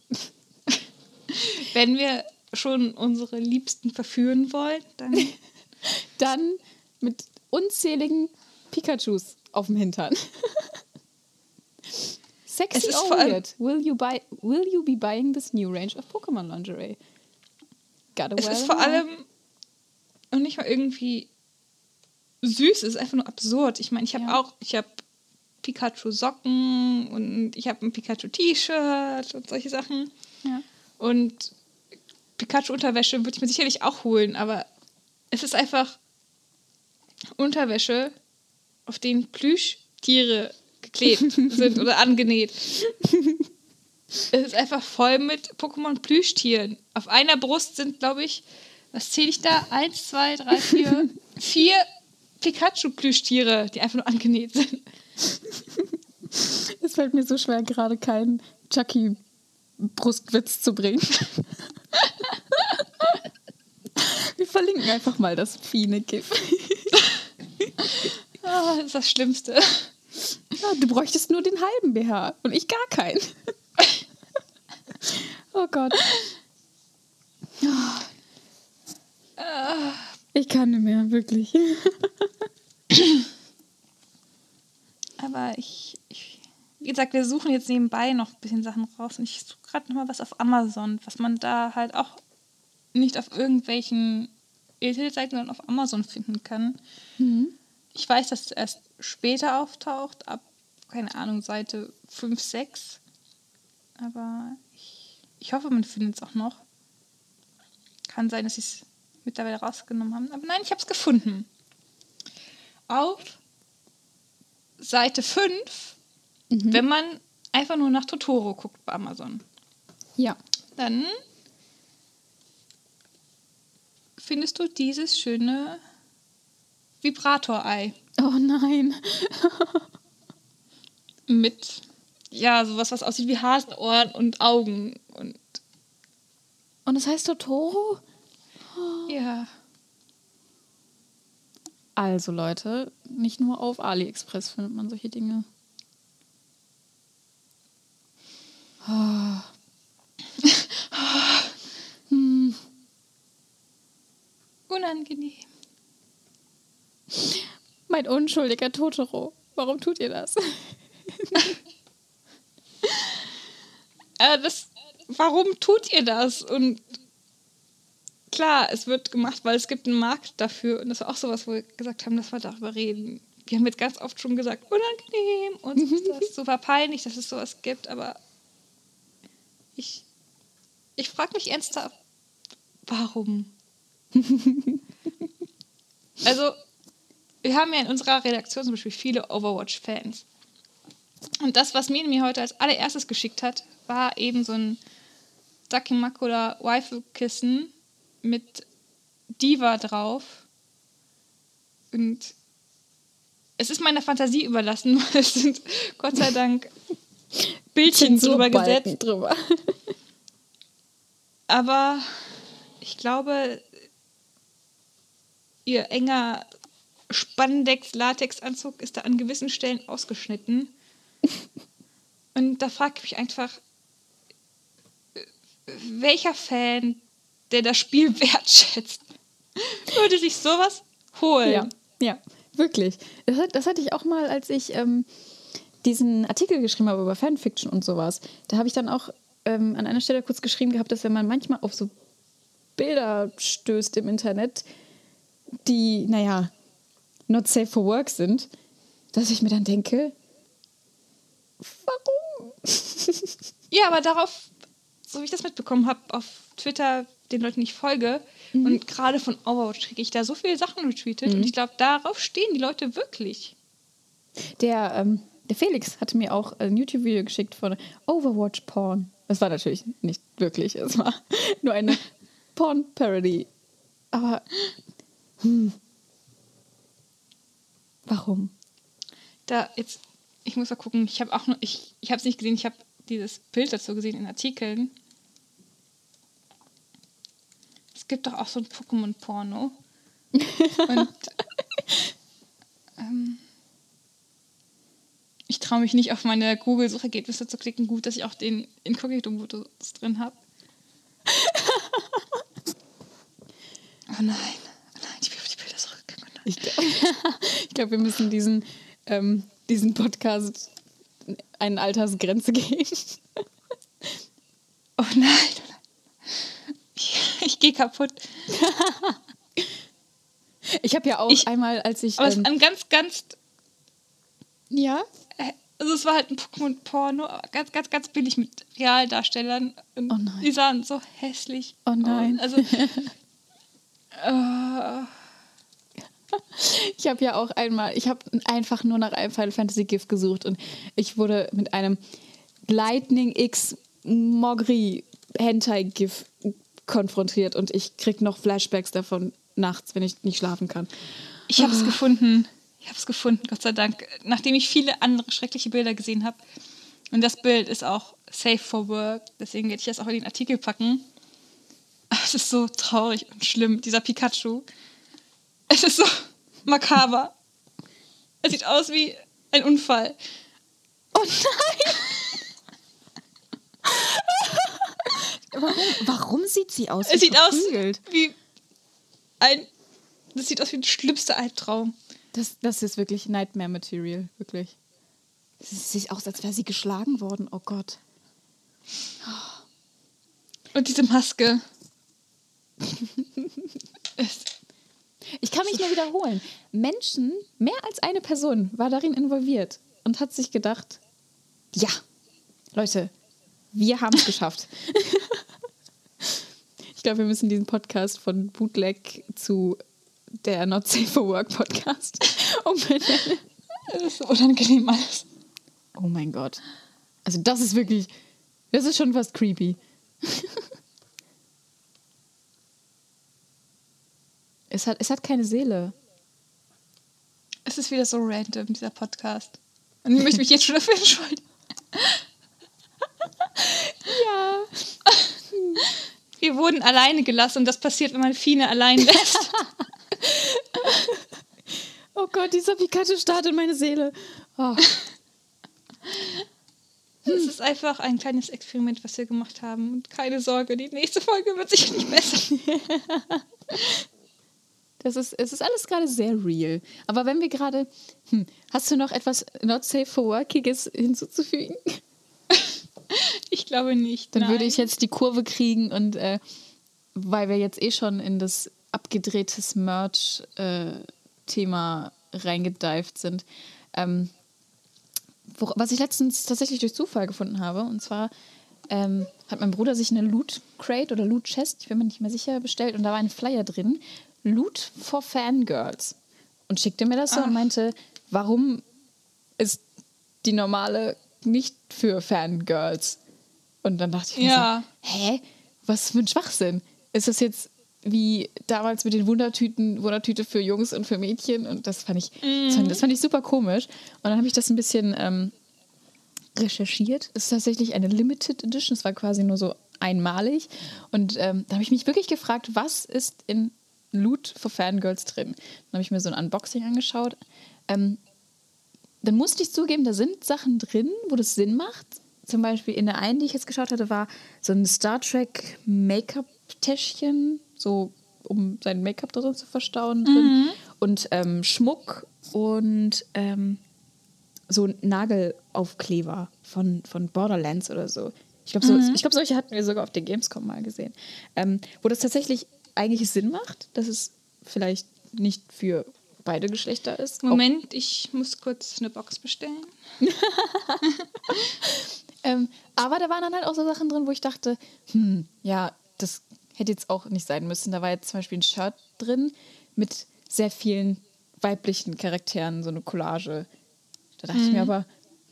Wenn wir schon unsere Liebsten verführen wollen, dann Dann mit unzähligen Pikachus auf dem Hintern. Sexy Es ist or weird? Will you, buy, will you be buying this new range of Pokémon lingerie? Gotta es ist vor allem noch nicht mal irgendwie süß, es ist einfach nur absurd. Ich meine, ich habe Ja. auch, ich habe Pikachu-Socken und ich habe ein Pikachu-T-Shirt und solche Sachen. Ja. Und Pikachu-Unterwäsche würde ich mir sicherlich auch holen, aber es ist einfach Unterwäsche, auf denen Plüschtiere geklebt sind oder angenäht. Es ist einfach voll mit Pokémon-Plüschtieren. Auf einer Brust sind, glaube ich, was zähle ich da? Eins, zwei, drei, vier, vier Pikachu-Plüschtiere, die einfach nur angenäht sind. Es fällt mir so schwer, gerade keinen Chucky-Brustwitz zu bringen. Wir verlinken einfach mal das Fiene-GIF. Ah, das ist das Schlimmste. Ja, du bräuchtest nur den halben BH und ich gar keinen. Oh Gott. Ich kann nicht mehr, wirklich. Aber ich, ich, wie gesagt, wir suchen jetzt nebenbei noch ein bisschen Sachen raus und ich suche gerade noch mal was auf Amazon, was man da halt auch nicht auf irgendwelchen Internetseiten, sondern auf Amazon finden kann. Ich weiß, dass es erst später auftaucht, ab, keine Ahnung, Seite 5, 6. Aber ich, ich hoffe, man findet es auch noch. Kann sein, dass sie es mittlerweile rausgenommen haben. Aber nein, ich habe es gefunden. Auf Seite 5, wenn man einfach nur nach Totoro guckt bei Amazon. Ja. Dann findest du dieses schöne Vibratorei Oh nein. mit ja, sowas, was aussieht wie Hasenohren und Augen und Und es heißt Totoro? ja. Also Leute, nicht nur auf AliExpress findet man solche Dinge. Unangenehm. Mein unschuldiger Totoro. Warum tut ihr das? Äh, das, warum tut ihr das? Und klar, es wird gemacht, weil es gibt einen Markt dafür. Und das war auch sowas, wo wir gesagt haben, dass wir darüber reden. Wir haben jetzt ganz oft schon gesagt, unangenehm. Uns ist das super peinlich, dass es sowas gibt. Aber ich, ich frage mich ernsthaft, warum? also, wir haben ja in unserer Redaktion zum Beispiel viele Overwatch-Fans. Und das, was mir mir heute als allererstes geschickt hat, war eben so ein Dakimakura Waifu-Kissen mit Diva drauf. Und es ist meiner Fantasie überlassen, weil es sind Gott sei Dank Bildchen drüber Zensurbalken gesetzt. drüber. Aber ich glaube, ihr enger Spandex-Latex-Anzug ist da an gewissen Stellen ausgeschnitten. Und da frage ich mich einfach, welcher Fan, der das Spiel wertschätzt, würde sich sowas holen? Ja, ja, wirklich. Das, das hatte ich auch mal, als ich ähm, diesen Artikel geschrieben habe über Fanfiction und sowas. Da habe ich dann auch ähm, an einer Stelle kurz geschrieben gehabt, dass wenn man manchmal auf so Bilder stößt im Internet, die, naja, not safe for work sind, dass ich mir dann denke, warum? Ja, aber darauf, so wie ich das mitbekommen habe, auf Twitter den Leuten ich folge und gerade von Overwatch kriege ich da so viele Sachen retweetet und ich glaube, darauf stehen die Leute wirklich. Der, ähm, der Felix hatte mir auch ein YouTube-Video geschickt von Overwatch Porn. Das war natürlich nicht wirklich, es war nur eine Porn-Parody. Aber hm. warum? Da jetzt, ich muss mal gucken, ich habe auch nur, ich, ich habe es nicht gesehen, ich habe dieses Bild dazu gesehen in Artikeln. Es gibt doch auch so ein Pokémon-Porno. Und ähm, ich traue mich nicht auf meine Google-Suchergebnisse zu klicken. Gut, dass ich auch den Inkognito-Modus drin habe. Oh nein, oh nein, ich will auf die Bilder zurück. Nein. Ich glaube, ich glaub, wir müssen diesen, ähm, diesen Podcast eine Altersgrenze geben. Oh nein, oh nein. Ich, ich gehe kaputt. Ich habe ja auch Ich- einmal, als ich. Aber es Ähm, ist ein ganz, ganz. ja? Also, es war halt ein Pokémon-Porno, aber ganz, ganz, ganz billig mit Realdarstellern. Und Oh nein. Die sahen so hässlich. Oh nein. aus. Also. äh, Ich habe ja auch einmal, ich habe einfach nur nach einem Final Fantasy GIF gesucht und ich wurde mit einem Lightning X Mogri Hentai GIF konfrontiert und ich krieg noch Flashbacks davon nachts, wenn ich nicht schlafen kann. Ich habe es gefunden. Ich habe es gefunden, Gott sei Dank. Nachdem ich viele andere schreckliche Bilder gesehen habe. Und das Bild ist auch safe for work. Deswegen werde ich das auch in den Artikel packen. Es ist so traurig und schlimm, dieser Pikachu. Es ist so makaber. Es sieht aus wie ein Unfall. Oh nein! warum, warum sieht sie aus? Es wie sieht aus verprügelt? wie ein. Das sieht aus wie der schlimmste Albtraum. Das, das ist wirklich Nightmare Material, wirklich. Es sieht aus, als wäre sie geschlagen worden. Oh Gott. Und diese Maske. es, Ich kann mich nur wiederholen. Menschen, mehr als eine Person war darin involviert und hat sich gedacht, ja, Leute, wir haben es geschafft. ich glaube, wir müssen diesen Podcast von Bootleg zu der Not Safe for Work Podcast umbenennen. es ist so unangenehm alles. Oh mein Gott. Also das ist wirklich, das ist schon fast creepy. Es, hat, es hat keine Seele. Es ist wieder so random, dieser Podcast. Und ich möchte mich jetzt schon dafür entschuldigen. Ja. Wir wurden alleine gelassen und das passiert, wenn man Fine allein lässt. Oh Gott, dieser Pikachu startet meine Seele. Oh. Es ist einfach ein kleines Experiment, was wir gemacht haben. Und keine Sorge, die nächste Folge wird sicher nicht besser. Das ist, es ist alles gerade sehr real. Aber wenn wir gerade. Hm, hast du noch etwas Not Safe for Workiges hinzuzufügen? Ich glaube nicht. Dann nein. würde ich jetzt die Kurve kriegen und äh, weil wir jetzt eh schon in das abgedrehtes Merch-Thema reingedived sind, ähm, wo, was ich letztens tatsächlich durch Zufall gefunden habe, und zwar ähm, hat mein Bruder sich eine Loot Crate oder Loot Chest, ich bin mir nicht mehr sicher, bestellt und da war ein Flyer drin, Loot for Fangirls. Und schickte mir das so und meinte, warum ist die normale nicht für Fangirls? Und dann dachte ich mir Ja. so, hä? Was für ein Schwachsinn? Ist das jetzt wie damals mit den Wundertüten, Wundertüte für Jungs und für Mädchen? Und das fand ich, das, fand, das fand ich super komisch. Und dann habe ich das ein bisschen ähm, recherchiert. Es ist tatsächlich eine Limited Edition. Es war quasi nur so einmalig. Und ähm, da habe ich mich wirklich gefragt, was ist in Loot for Fangirls drin? Dann habe ich mir so ein Unboxing angeschaut. Ähm, dann musste ich zugeben, da sind Sachen drin, wo das Sinn macht. Zum Beispiel in der einen, die ich jetzt geschaut hatte, war so ein Star Trek Make-up-Täschchen, so um sein Make-up drin zu verstauen drin. Und ähm, Schmuck und ähm, so Nagelaufkleber von, von Borderlands oder so. Ich glaube, so, ich glaub, solche hatten wir sogar auf der Gamescom mal gesehen. Ähm, wo das tatsächlich eigentlich Sinn macht, dass es vielleicht nicht für beide Geschlechter ist. Moment, ich muss kurz eine Box bestellen. Ähm, aber da waren dann halt auch so Sachen drin, wo ich dachte, hm, ja, das hätte jetzt auch nicht sein müssen. Da war jetzt zum Beispiel ein Shirt drin mit sehr vielen weiblichen Charakteren, so eine Collage. Da dachte ich mir aber,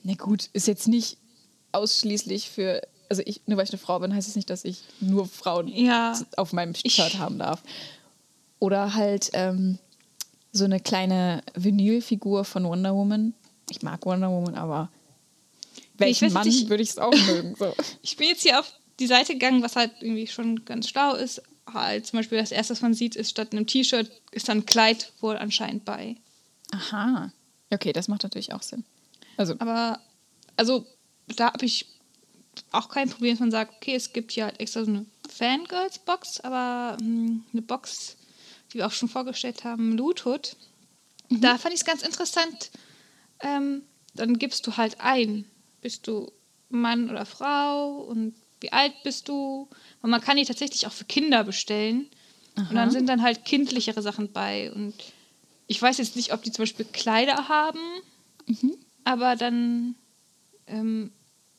na gut, ist jetzt nicht ausschließlich für, also ich, nur weil ich eine Frau bin, heißt es nicht, dass ich nur Frauen Ja. auf meinem Ich- Shirt haben darf. Oder halt ähm, so eine kleine Vinylfigur von Wonder Woman. Ich mag Wonder Woman, aber welchen weiß Mann nicht, ich- würde ich es auch mögen? So. Ich bin jetzt hier auf die Seite gegangen, was halt irgendwie schon ganz schlau ist. Halt zum Beispiel das erste, was man sieht, ist statt einem T-Shirt ist dann ein Kleid wohl anscheinend bei. Aha. Okay, das macht natürlich auch Sinn. Also, Aber also da habe ich auch kein Problem, dass man sagt, okay, es gibt hier halt extra so eine Fangirls-Box, aber mh, eine Box, die wir auch schon vorgestellt haben, Loot Hood. Da fand ich es ganz interessant. Ähm, dann gibst du halt ein, bist du Mann oder Frau und wie alt bist du? Und man kann die tatsächlich auch für Kinder bestellen. Und dann sind dann halt kindlichere Sachen bei. Und ich weiß jetzt nicht, ob die zum Beispiel Kleider haben, aber dann, ähm,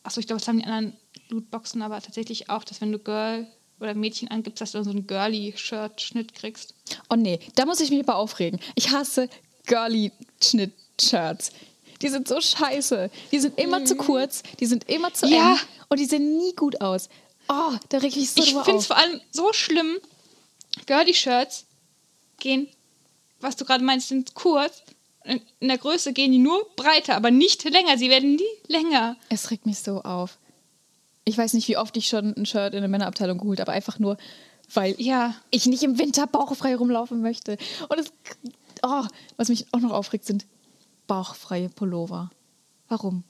achso, ich glaube, das haben die anderen Lootboxen aber tatsächlich auch, dass wenn du Girl oder Mädchen angibst, dass du dann so einen Girly-Shirt-Schnitt kriegst. Oh nee, da muss ich mich aber aufregen. Ich hasse Girly-Schnitt-Shirts. Die sind so scheiße. Die sind immer zu kurz, die sind immer zu Ja. eng und die sehen nie gut aus. Oh, da reg ich mich so Ich finde es vor allem so schlimm, Girly-Shirts gehen, was du gerade meinst, sind kurz. In der Größe gehen die nur breiter, aber nicht länger. Sie werden nie länger. Es regt mich so auf. Ich weiß nicht, wie oft ich schon ein Shirt in der Männerabteilung geholt habe, einfach nur, weil Ja. ich nicht im Winter bauchfrei rumlaufen möchte. Und es, oh, was mich auch noch aufregt, sind bauchfreie Pullover. Warum?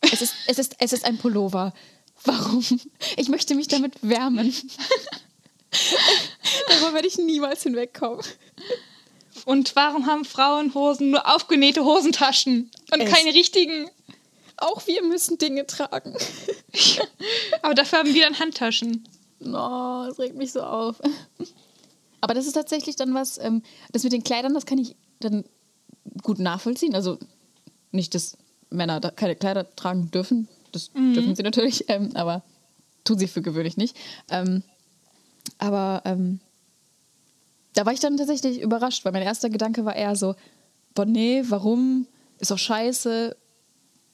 Es ist, es ist, es ist ein Pullover. Warum? Ich möchte mich damit wärmen. Darüber werde ich niemals hinwegkommen. Und warum haben Frauenhosen nur aufgenähte Hosentaschen und Es- keine richtigen? Auch wir müssen Dinge tragen. Aber dafür haben wir dann Handtaschen. Oh, es regt mich so auf. Aber das ist tatsächlich dann was, ähm, das mit den Kleidern, das kann ich dann gut nachvollziehen. Also nicht, dass Männer da keine Kleider tragen dürfen. Das dürfen sie natürlich, ähm, aber tun sie für gewöhnlich nicht. Ähm, aber ähm, da war ich dann tatsächlich überrascht, weil mein erster Gedanke war eher so, boah, nee, warum? Ist doch scheiße.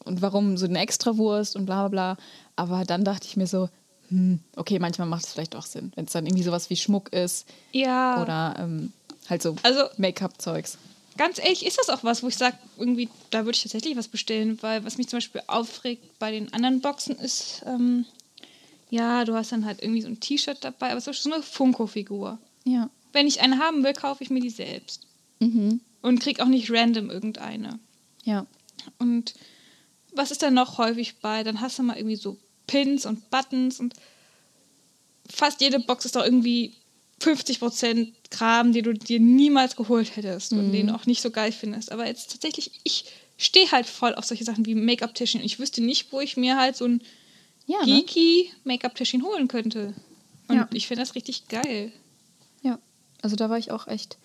Und warum so eine Extrawurst und bla bla bla. Aber dann dachte ich mir so, hm, okay, manchmal macht es vielleicht auch Sinn, wenn es dann irgendwie sowas wie Schmuck ist Ja. oder ähm, halt so Also- Make-up-Zeugs. Ganz ehrlich, ist das auch was, wo ich sage, irgendwie, da würde ich tatsächlich was bestellen, weil was mich zum Beispiel aufregt bei den anderen Boxen ist, ähm, ja, du hast dann halt irgendwie so ein T-Shirt dabei, aber es ist so eine Funko-Figur. Ja. Wenn ich eine haben will, kaufe ich mir die selbst. Mhm. Und krieg auch nicht random irgendeine. Ja. Und was ist da noch häufig bei? Dann hast du mal irgendwie so Pins und Buttons und fast jede Box ist doch irgendwie 50% Kram, den du dir niemals geholt hättest und den du auch nicht so geil findest. Aber jetzt tatsächlich, ich stehe halt voll auf solche Sachen wie Make-up-Täschchen. Ich wüsste nicht, wo ich mir halt so ein Ja, ne? geeky Make-up-Täschchen holen könnte. Und Ja. ich finde das richtig geil. Also da war ich auch echt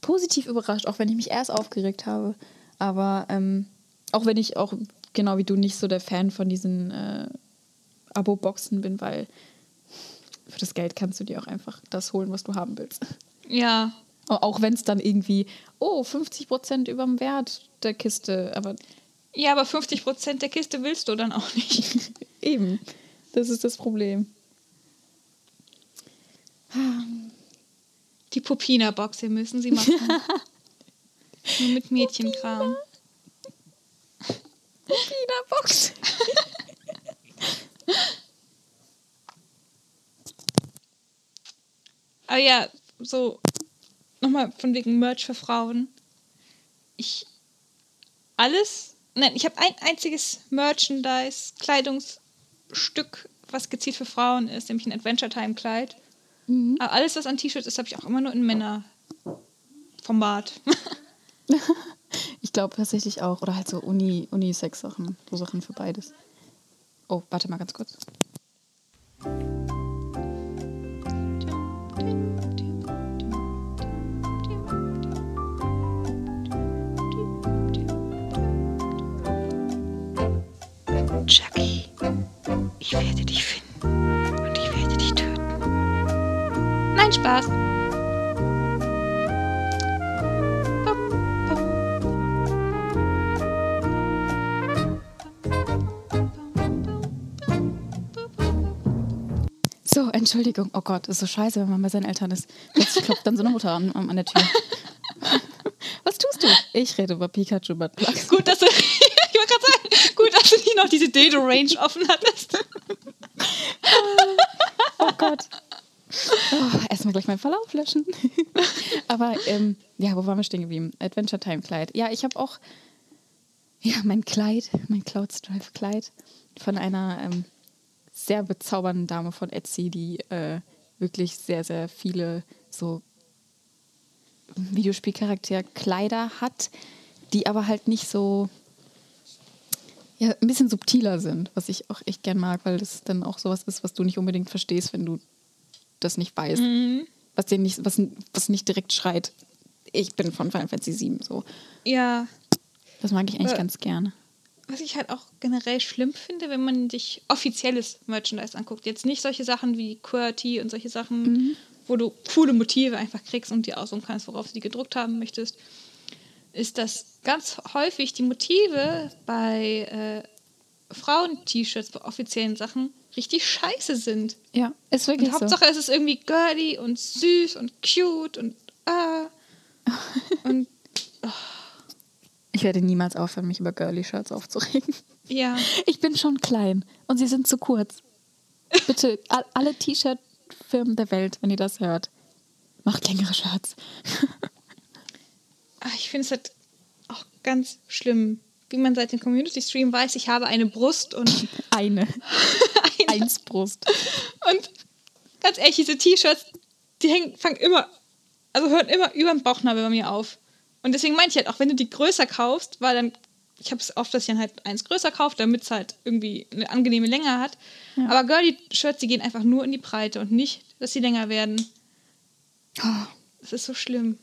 positiv überrascht, auch wenn ich mich erst aufgeregt habe. Aber ähm, auch wenn ich auch, genau wie du, nicht so der Fan von diesen äh, Abo-Boxen bin, weil für das Geld kannst du dir auch einfach das holen, was du haben willst. Ja, Auch wenn es dann irgendwie, oh, 50 Prozent über dem Wert der Kiste, aber ja, aber 50% der Kiste willst du dann auch nicht. eben, das ist das Problem. Die Pupina-Box, wir müssen sie machen. Nur mit Mädchenkram. Box. Aber ja, so nochmal von wegen Merch für Frauen. Ich alles, nein, ich habe ein einziges Merchandise, Kleidungsstück, was gezielt für Frauen ist, nämlich ein Adventure Time Kleid. Aber alles, was an T-Shirts ist, habe ich auch immer nur in Männerformat. Ich glaube tatsächlich auch. Oder halt so Uni, Unisex-Sachen. So Sachen für beides. Oh, warte mal ganz kurz. Chucky, ich werde dich finden und ich werde dich töten. Nein, Spaß. So, Entschuldigung. Oh Gott, ist so scheiße, wenn man bei seinen Eltern ist. Plötzlich klopft dann so eine Mutter an, an der Tür. Was tust du? Ich rede über Pikachu Plugs. Gut, dass du, ich wollte gerade sagen, gut, dass du nicht noch diese Dildo-Range offen hattest. Oh Gott. Oh, erstmal gleich meinen Verlauf löschen. Aber ähm, ja, wo waren wir stehen geblieben? Adventure Time Kleid. Ja, ich habe auch ja, mein Kleid, mein Cloud Strife Kleid von einer ähm, sehr bezaubernden Dame von Etsy, die äh, wirklich sehr, sehr viele so Videospielcharakter-Kleider hat, die aber halt nicht so ja, ein bisschen subtiler sind, was ich auch echt gern mag, weil das dann auch sowas ist, was du nicht unbedingt verstehst, wenn du das nicht weißt. Weil was, den nicht, was, was nicht direkt schreit. Ich bin von Final Fantasy 7 so. Ja, Das mag ich eigentlich Äh, ganz gerne. was ich halt auch generell schlimm finde, wenn man sich offizielles Merchandise anguckt. Jetzt nicht solche Sachen wie QWERTY und solche Sachen, wo du coole Motive einfach kriegst und dir aussuchen kannst, worauf du die gedruckt haben möchtest. Ist, dass ganz häufig die Motive bei äh, Frauen-T-Shirts, bei offiziellen Sachen, richtig scheiße sind. Ja, ist Und wirklich so. Hauptsache es ist irgendwie girly und süß und cute und ah. und Ich werde niemals aufhören, mich über Girly-Shirts aufzuregen. ja. Ich bin schon klein und sie sind zu kurz. Bitte, all- alle T-Shirt-Firmen der Welt, wenn ihr das hört, macht längere Shirts. Ah, Ich finde es halt auch ganz schlimm. Wie man seit dem Community-Stream weiß, ich habe eine Brust und, Eine. Eins Brust. und ganz ehrlich, diese T-Shirts, die hängen, fangen immer, also hören immer über dem Bauchnabel bei mir auf. Und deswegen meinte ich halt, auch wenn du die größer kaufst, weil dann, ich habe es oft, dass ich dann halt eins größer kaufe, damit es halt irgendwie eine angenehme Länge hat. Ja. Aber Girly-Shirts, die gehen einfach nur in die Breite und nicht, dass sie länger werden. Das ist so schlimm.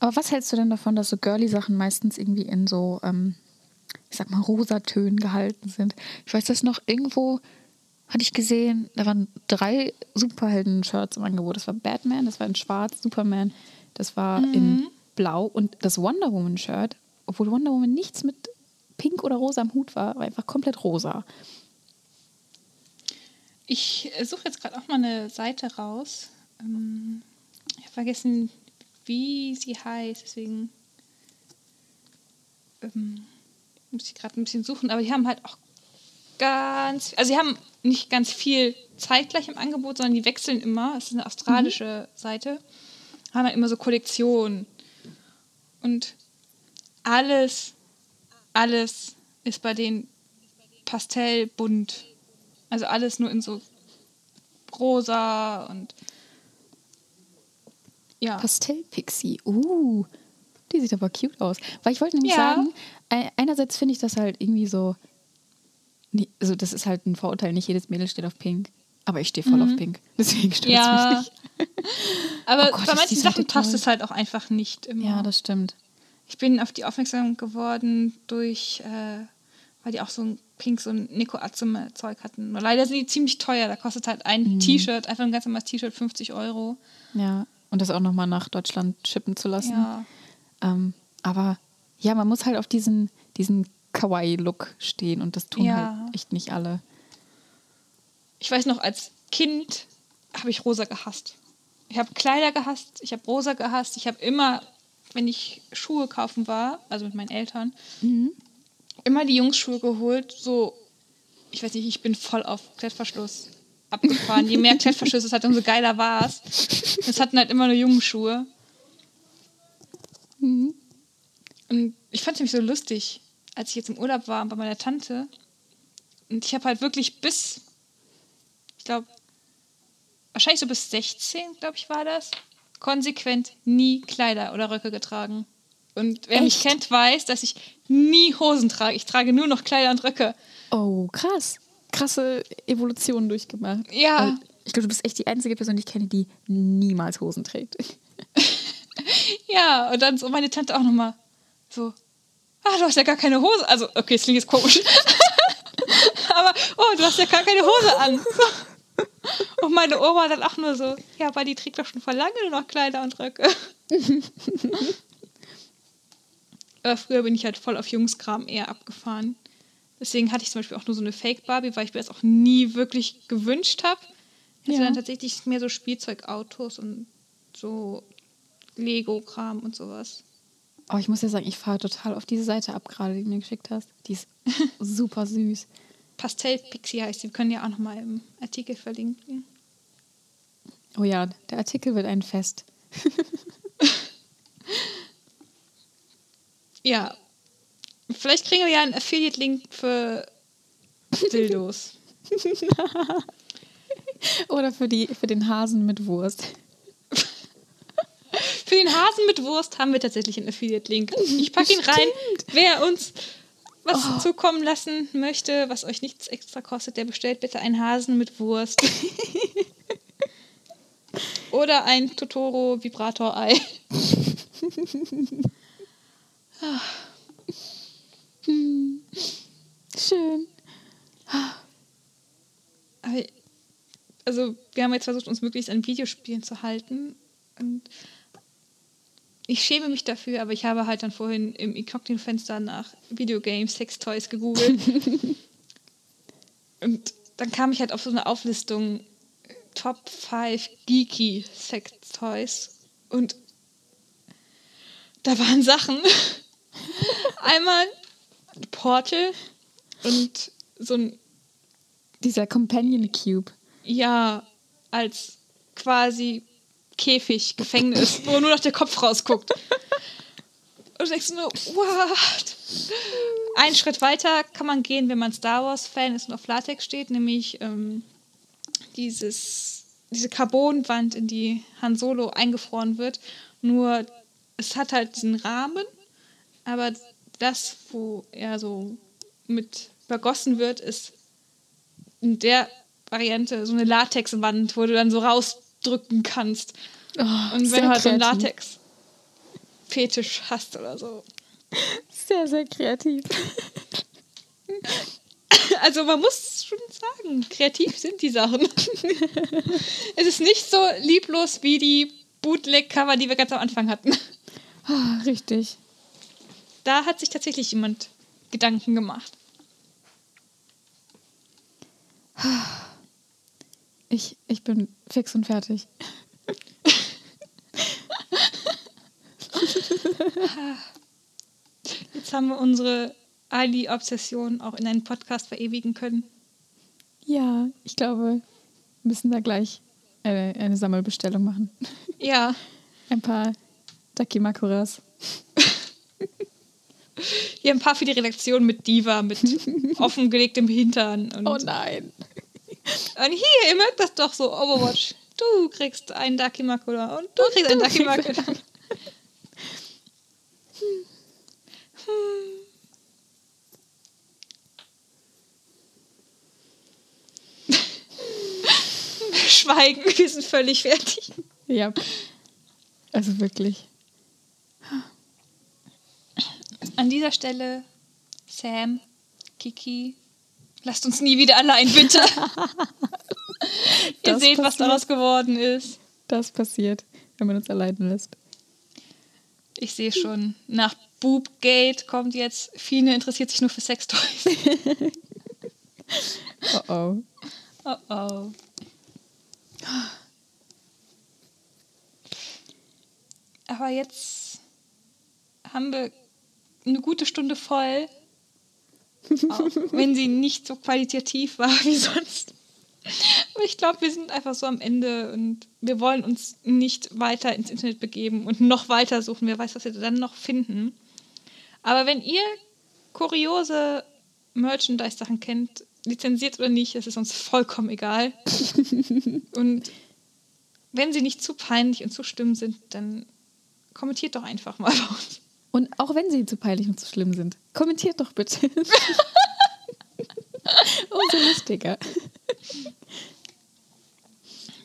Aber was hältst du denn davon, dass so Girly-Sachen meistens irgendwie in so, ähm, ich sag mal, Rosatönen gehalten sind? Ich weiß das noch, irgendwo hatte ich gesehen, da waren drei Superhelden-Shirts im Angebot. Das war Batman, das war in Schwarz, Superman, das war in Blau und das Wonder Woman-Shirt, obwohl Wonder Woman nichts mit Pink oder Rosa am Hut war, war einfach komplett rosa. Ich suche jetzt gerade auch mal eine Seite raus. Ähm, ich habe vergessen, wie sie heißt, deswegen ähm, muss ich gerade ein bisschen suchen. Aber die haben halt auch ganz, also sie haben nicht ganz viel zeitgleich im Angebot, sondern die wechseln immer. Es ist eine australische Seite. Haben halt immer so Kollektionen. Und alles, alles ist bei denen pastellbunt. Also alles nur in so rosa und ja. Pastell-Pixie. Uh, die sieht aber cute aus. Weil ich wollte nämlich Ja. sagen, ei- einerseits finde ich das halt irgendwie so, also das ist halt ein Vorurteil, nicht jedes Mädel steht auf Pink. Aber ich stehe voll auf Pink. Deswegen stört es Mhm. Ja. mich nicht. Aber Oh Gott, bei manchen Sachen passt es halt auch einfach nicht immer. Ja, das stimmt. ich bin auf die aufmerksam geworden durch, äh, weil die auch so ein Pink, so ein Nico Atsume Zeug hatten. Nur leider sind die ziemlich teuer. Da kostet halt ein Mhm. T-Shirt, einfach ein ganz normales T-Shirt 50 Euro. Ja. Und das auch nochmal nach Deutschland schippen zu lassen. Ja. Ähm, aber ja, man muss halt auf diesen, diesen Kawaii-Look stehen und das tun Ja. halt echt nicht alle. Ich weiß noch, als Kind habe ich rosa gehasst. Ich habe Kleider gehasst, ich habe rosa gehasst. Ich habe immer, wenn ich Schuhe kaufen war, also mit meinen Eltern, immer die Jungsschuhe geholt. So, ich weiß nicht, ich bin voll auf Klettverschluss abgefahren. Je mehr Klettverschluss es hat, umso geiler war es. Es hatten halt immer nur Jungsschuhe. Und ich fand es nämlich so lustig, als ich jetzt im Urlaub war bei meiner Tante. Und ich habe halt wirklich bis, ich glaube, wahrscheinlich so bis 16, glaube ich, war das, konsequent nie Kleider oder Röcke getragen. Und wer mich Echt? kennt, weiß, dass ich nie Hosen trage. Ich trage nur noch Kleider und Röcke. Oh, krass. Krasse Evolution durchgemacht. Ja. Weil Ich glaube, du bist echt die einzige Person, die ich kenne, die niemals Hosen trägt. Ja, und dann so meine Tante auch nochmal so, ah, du hast ja gar keine Hose. Also, okay, es klingt jetzt komisch. Aber, oh, du hast ja gar keine Hose an. Und meine Oma dann auch nur so, ja, aber die trägt doch schon vor lange nur noch Kleider und Röcke. Aber früher bin ich halt voll auf Jungskram eher abgefahren. Deswegen hatte ich zum Beispiel auch nur so eine Fake-Barbie, weil ich mir das auch nie wirklich gewünscht habe. Ich hatte Ja. dann tatsächlich mehr so Spielzeugautos und so Lego-Kram und sowas. Oh, ich muss ja sagen, ich fahre total auf diese Seite ab, gerade die du mir geschickt hast. Die ist super süß. Pastell-Pixie heißt sie. Wir können ja auch nochmal im Artikel verlinken. Oh ja, der Artikel wird ein Fest. Ja. Vielleicht kriegen wir ja einen Affiliate-Link für Dildos. Oder für, die, für den Hasen mit Wurst. Für den Hasen mit Wurst haben wir tatsächlich einen Affiliate-Link. Ich packe ihn rein. Wer uns was Oh. zukommen lassen möchte, was euch nichts extra kostet, der bestellt bitte einen Hasen mit Wurst. Oder ein Totoro-Vibrator-Ei. Schön. Aber, also, wir haben jetzt versucht, uns möglichst an Videospielen zu halten. Und ich schäme mich dafür, aber ich habe halt dann vorhin im Inkognito-Fenster nach Videogames, Sextoys gegoogelt. und dann kam ich halt auf so eine Auflistung Top 5 Geeky Sextoys. Und da waren Sachen. Einmal Portal und so ein Dieser Companion Cube. ja, als quasi Käfig, Gefängnis, wo nur noch der Kopf rausguckt. Und du denkst nur, what? Einen Schritt weiter kann man gehen, wenn man Star Wars-Fan ist und auf Latex steht, nämlich ähm, dieses, diese Carbonwand, in die Han Solo eingefroren wird. Nur es hat halt diesen Rahmen, aber das, wo er so mit übergossen wird, ist in der Variante so eine Latexwand, wo du dann so rausdrücken kannst. Oh, Und wenn du halt so einen. Latex-Fetisch hast oder so. Sehr, sehr kreativ. Also man muss schon sagen, kreativ sind die Sachen. es ist nicht so lieblos wie die Bootleg-Cover, die wir ganz am Anfang hatten. Ah, richtig. Da hat sich tatsächlich jemand Gedanken gemacht. Ich, ich bin fix und fertig. Jetzt haben wir unsere Ali-Obsession auch in einen Podcast verewigen können. Ja, ich glaube, wir müssen da gleich eine, eine Sammelbestellung machen. Ja, Ein paar Dakimakuras. hier ein paar für die Redaktion mit Diva, mit offengelegtem Hintern. Und, Oh nein. Und hier, ihr mögt das doch so, Overwatch. Du kriegst einen Dakimakura und du kriegst einen du kriegst Dakimakura. Schweigen, wir sind völlig fertig. Ja. Also wirklich. An dieser Stelle, Sam, Kiki, lasst uns nie wieder allein, bitte. Ihr seht, was passiert. daraus geworden ist. Das passiert, wenn man uns allein lässt. Ich sehe schon, nach Boobgate kommt jetzt, Fine interessiert sich nur für Sextoys. Oh oh. Oh oh. Aber jetzt haben wir eine gute Stunde voll, auch wenn sie nicht so qualitativ war wie sonst. Aber ich glaube, wir sind einfach so am Ende und wir wollen uns nicht weiter ins Internet begeben und noch weiter suchen. Wer weiß, was wir dann noch finden. Aber wenn ihr kuriose Merchandise-Sachen kennt, lizenziert oder nicht, das ist uns vollkommen egal. und wenn sie nicht zu peinlich und zu schlimm sind, dann kommentiert doch einfach mal bei uns. Und auch wenn sie zu peinlich und zu schlimm sind, kommentiert doch bitte. Umso lustiger.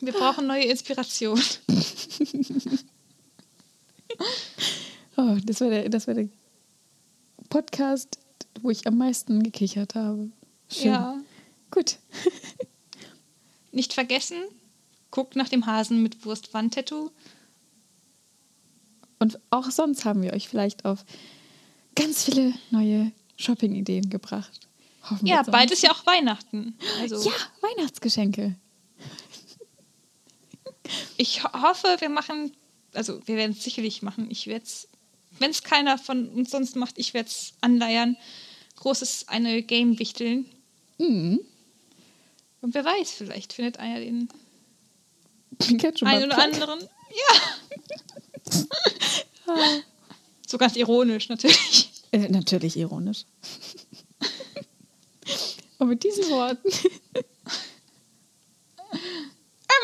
Wir brauchen neue Inspiration. Oh, das war der, das war der Podcast, wo ich am meisten gekichert habe. Schön. Ja. Gut. Nicht vergessen, guckt nach dem Hasen mit Wurstwand-Tattoo. Und auch sonst haben wir euch vielleicht auf ganz viele neue Shopping-Ideen gebracht. Hoffen Ja, bald ist ja auch Weihnachten. Also Ja, Weihnachtsgeschenke. ich ho hoffe, wir machen, also wir werden es sicherlich machen. Ich werde es, wenn es keiner von uns sonst macht, ich werde es anleiern. Großes eine Game wichteln. Mhm. Und wer weiß, vielleicht findet einer den Pikachu einen oder anderen. Ja. so ganz ironisch natürlich. Äh, natürlich ironisch. Und mit diesen Worten,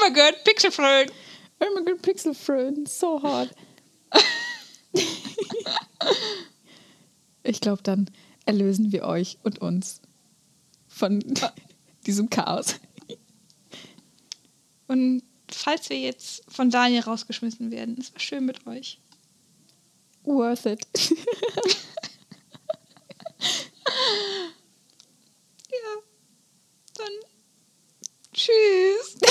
Oh my god, Pixelflöhen. oh my god, Pixel Friend, so hard. ich glaube dann, erlösen wir euch und uns von diesem Chaos. Und falls wir jetzt von Daniel rausgeschmissen werden, es war schön mit euch. Worth it. Ja. Dann tschüss.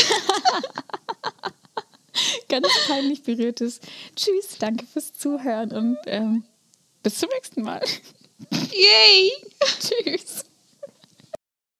Ganz peinlich berührtes. Tschüss, danke fürs Zuhören und ähm, bis zum nächsten Mal. Yay. Tschüss.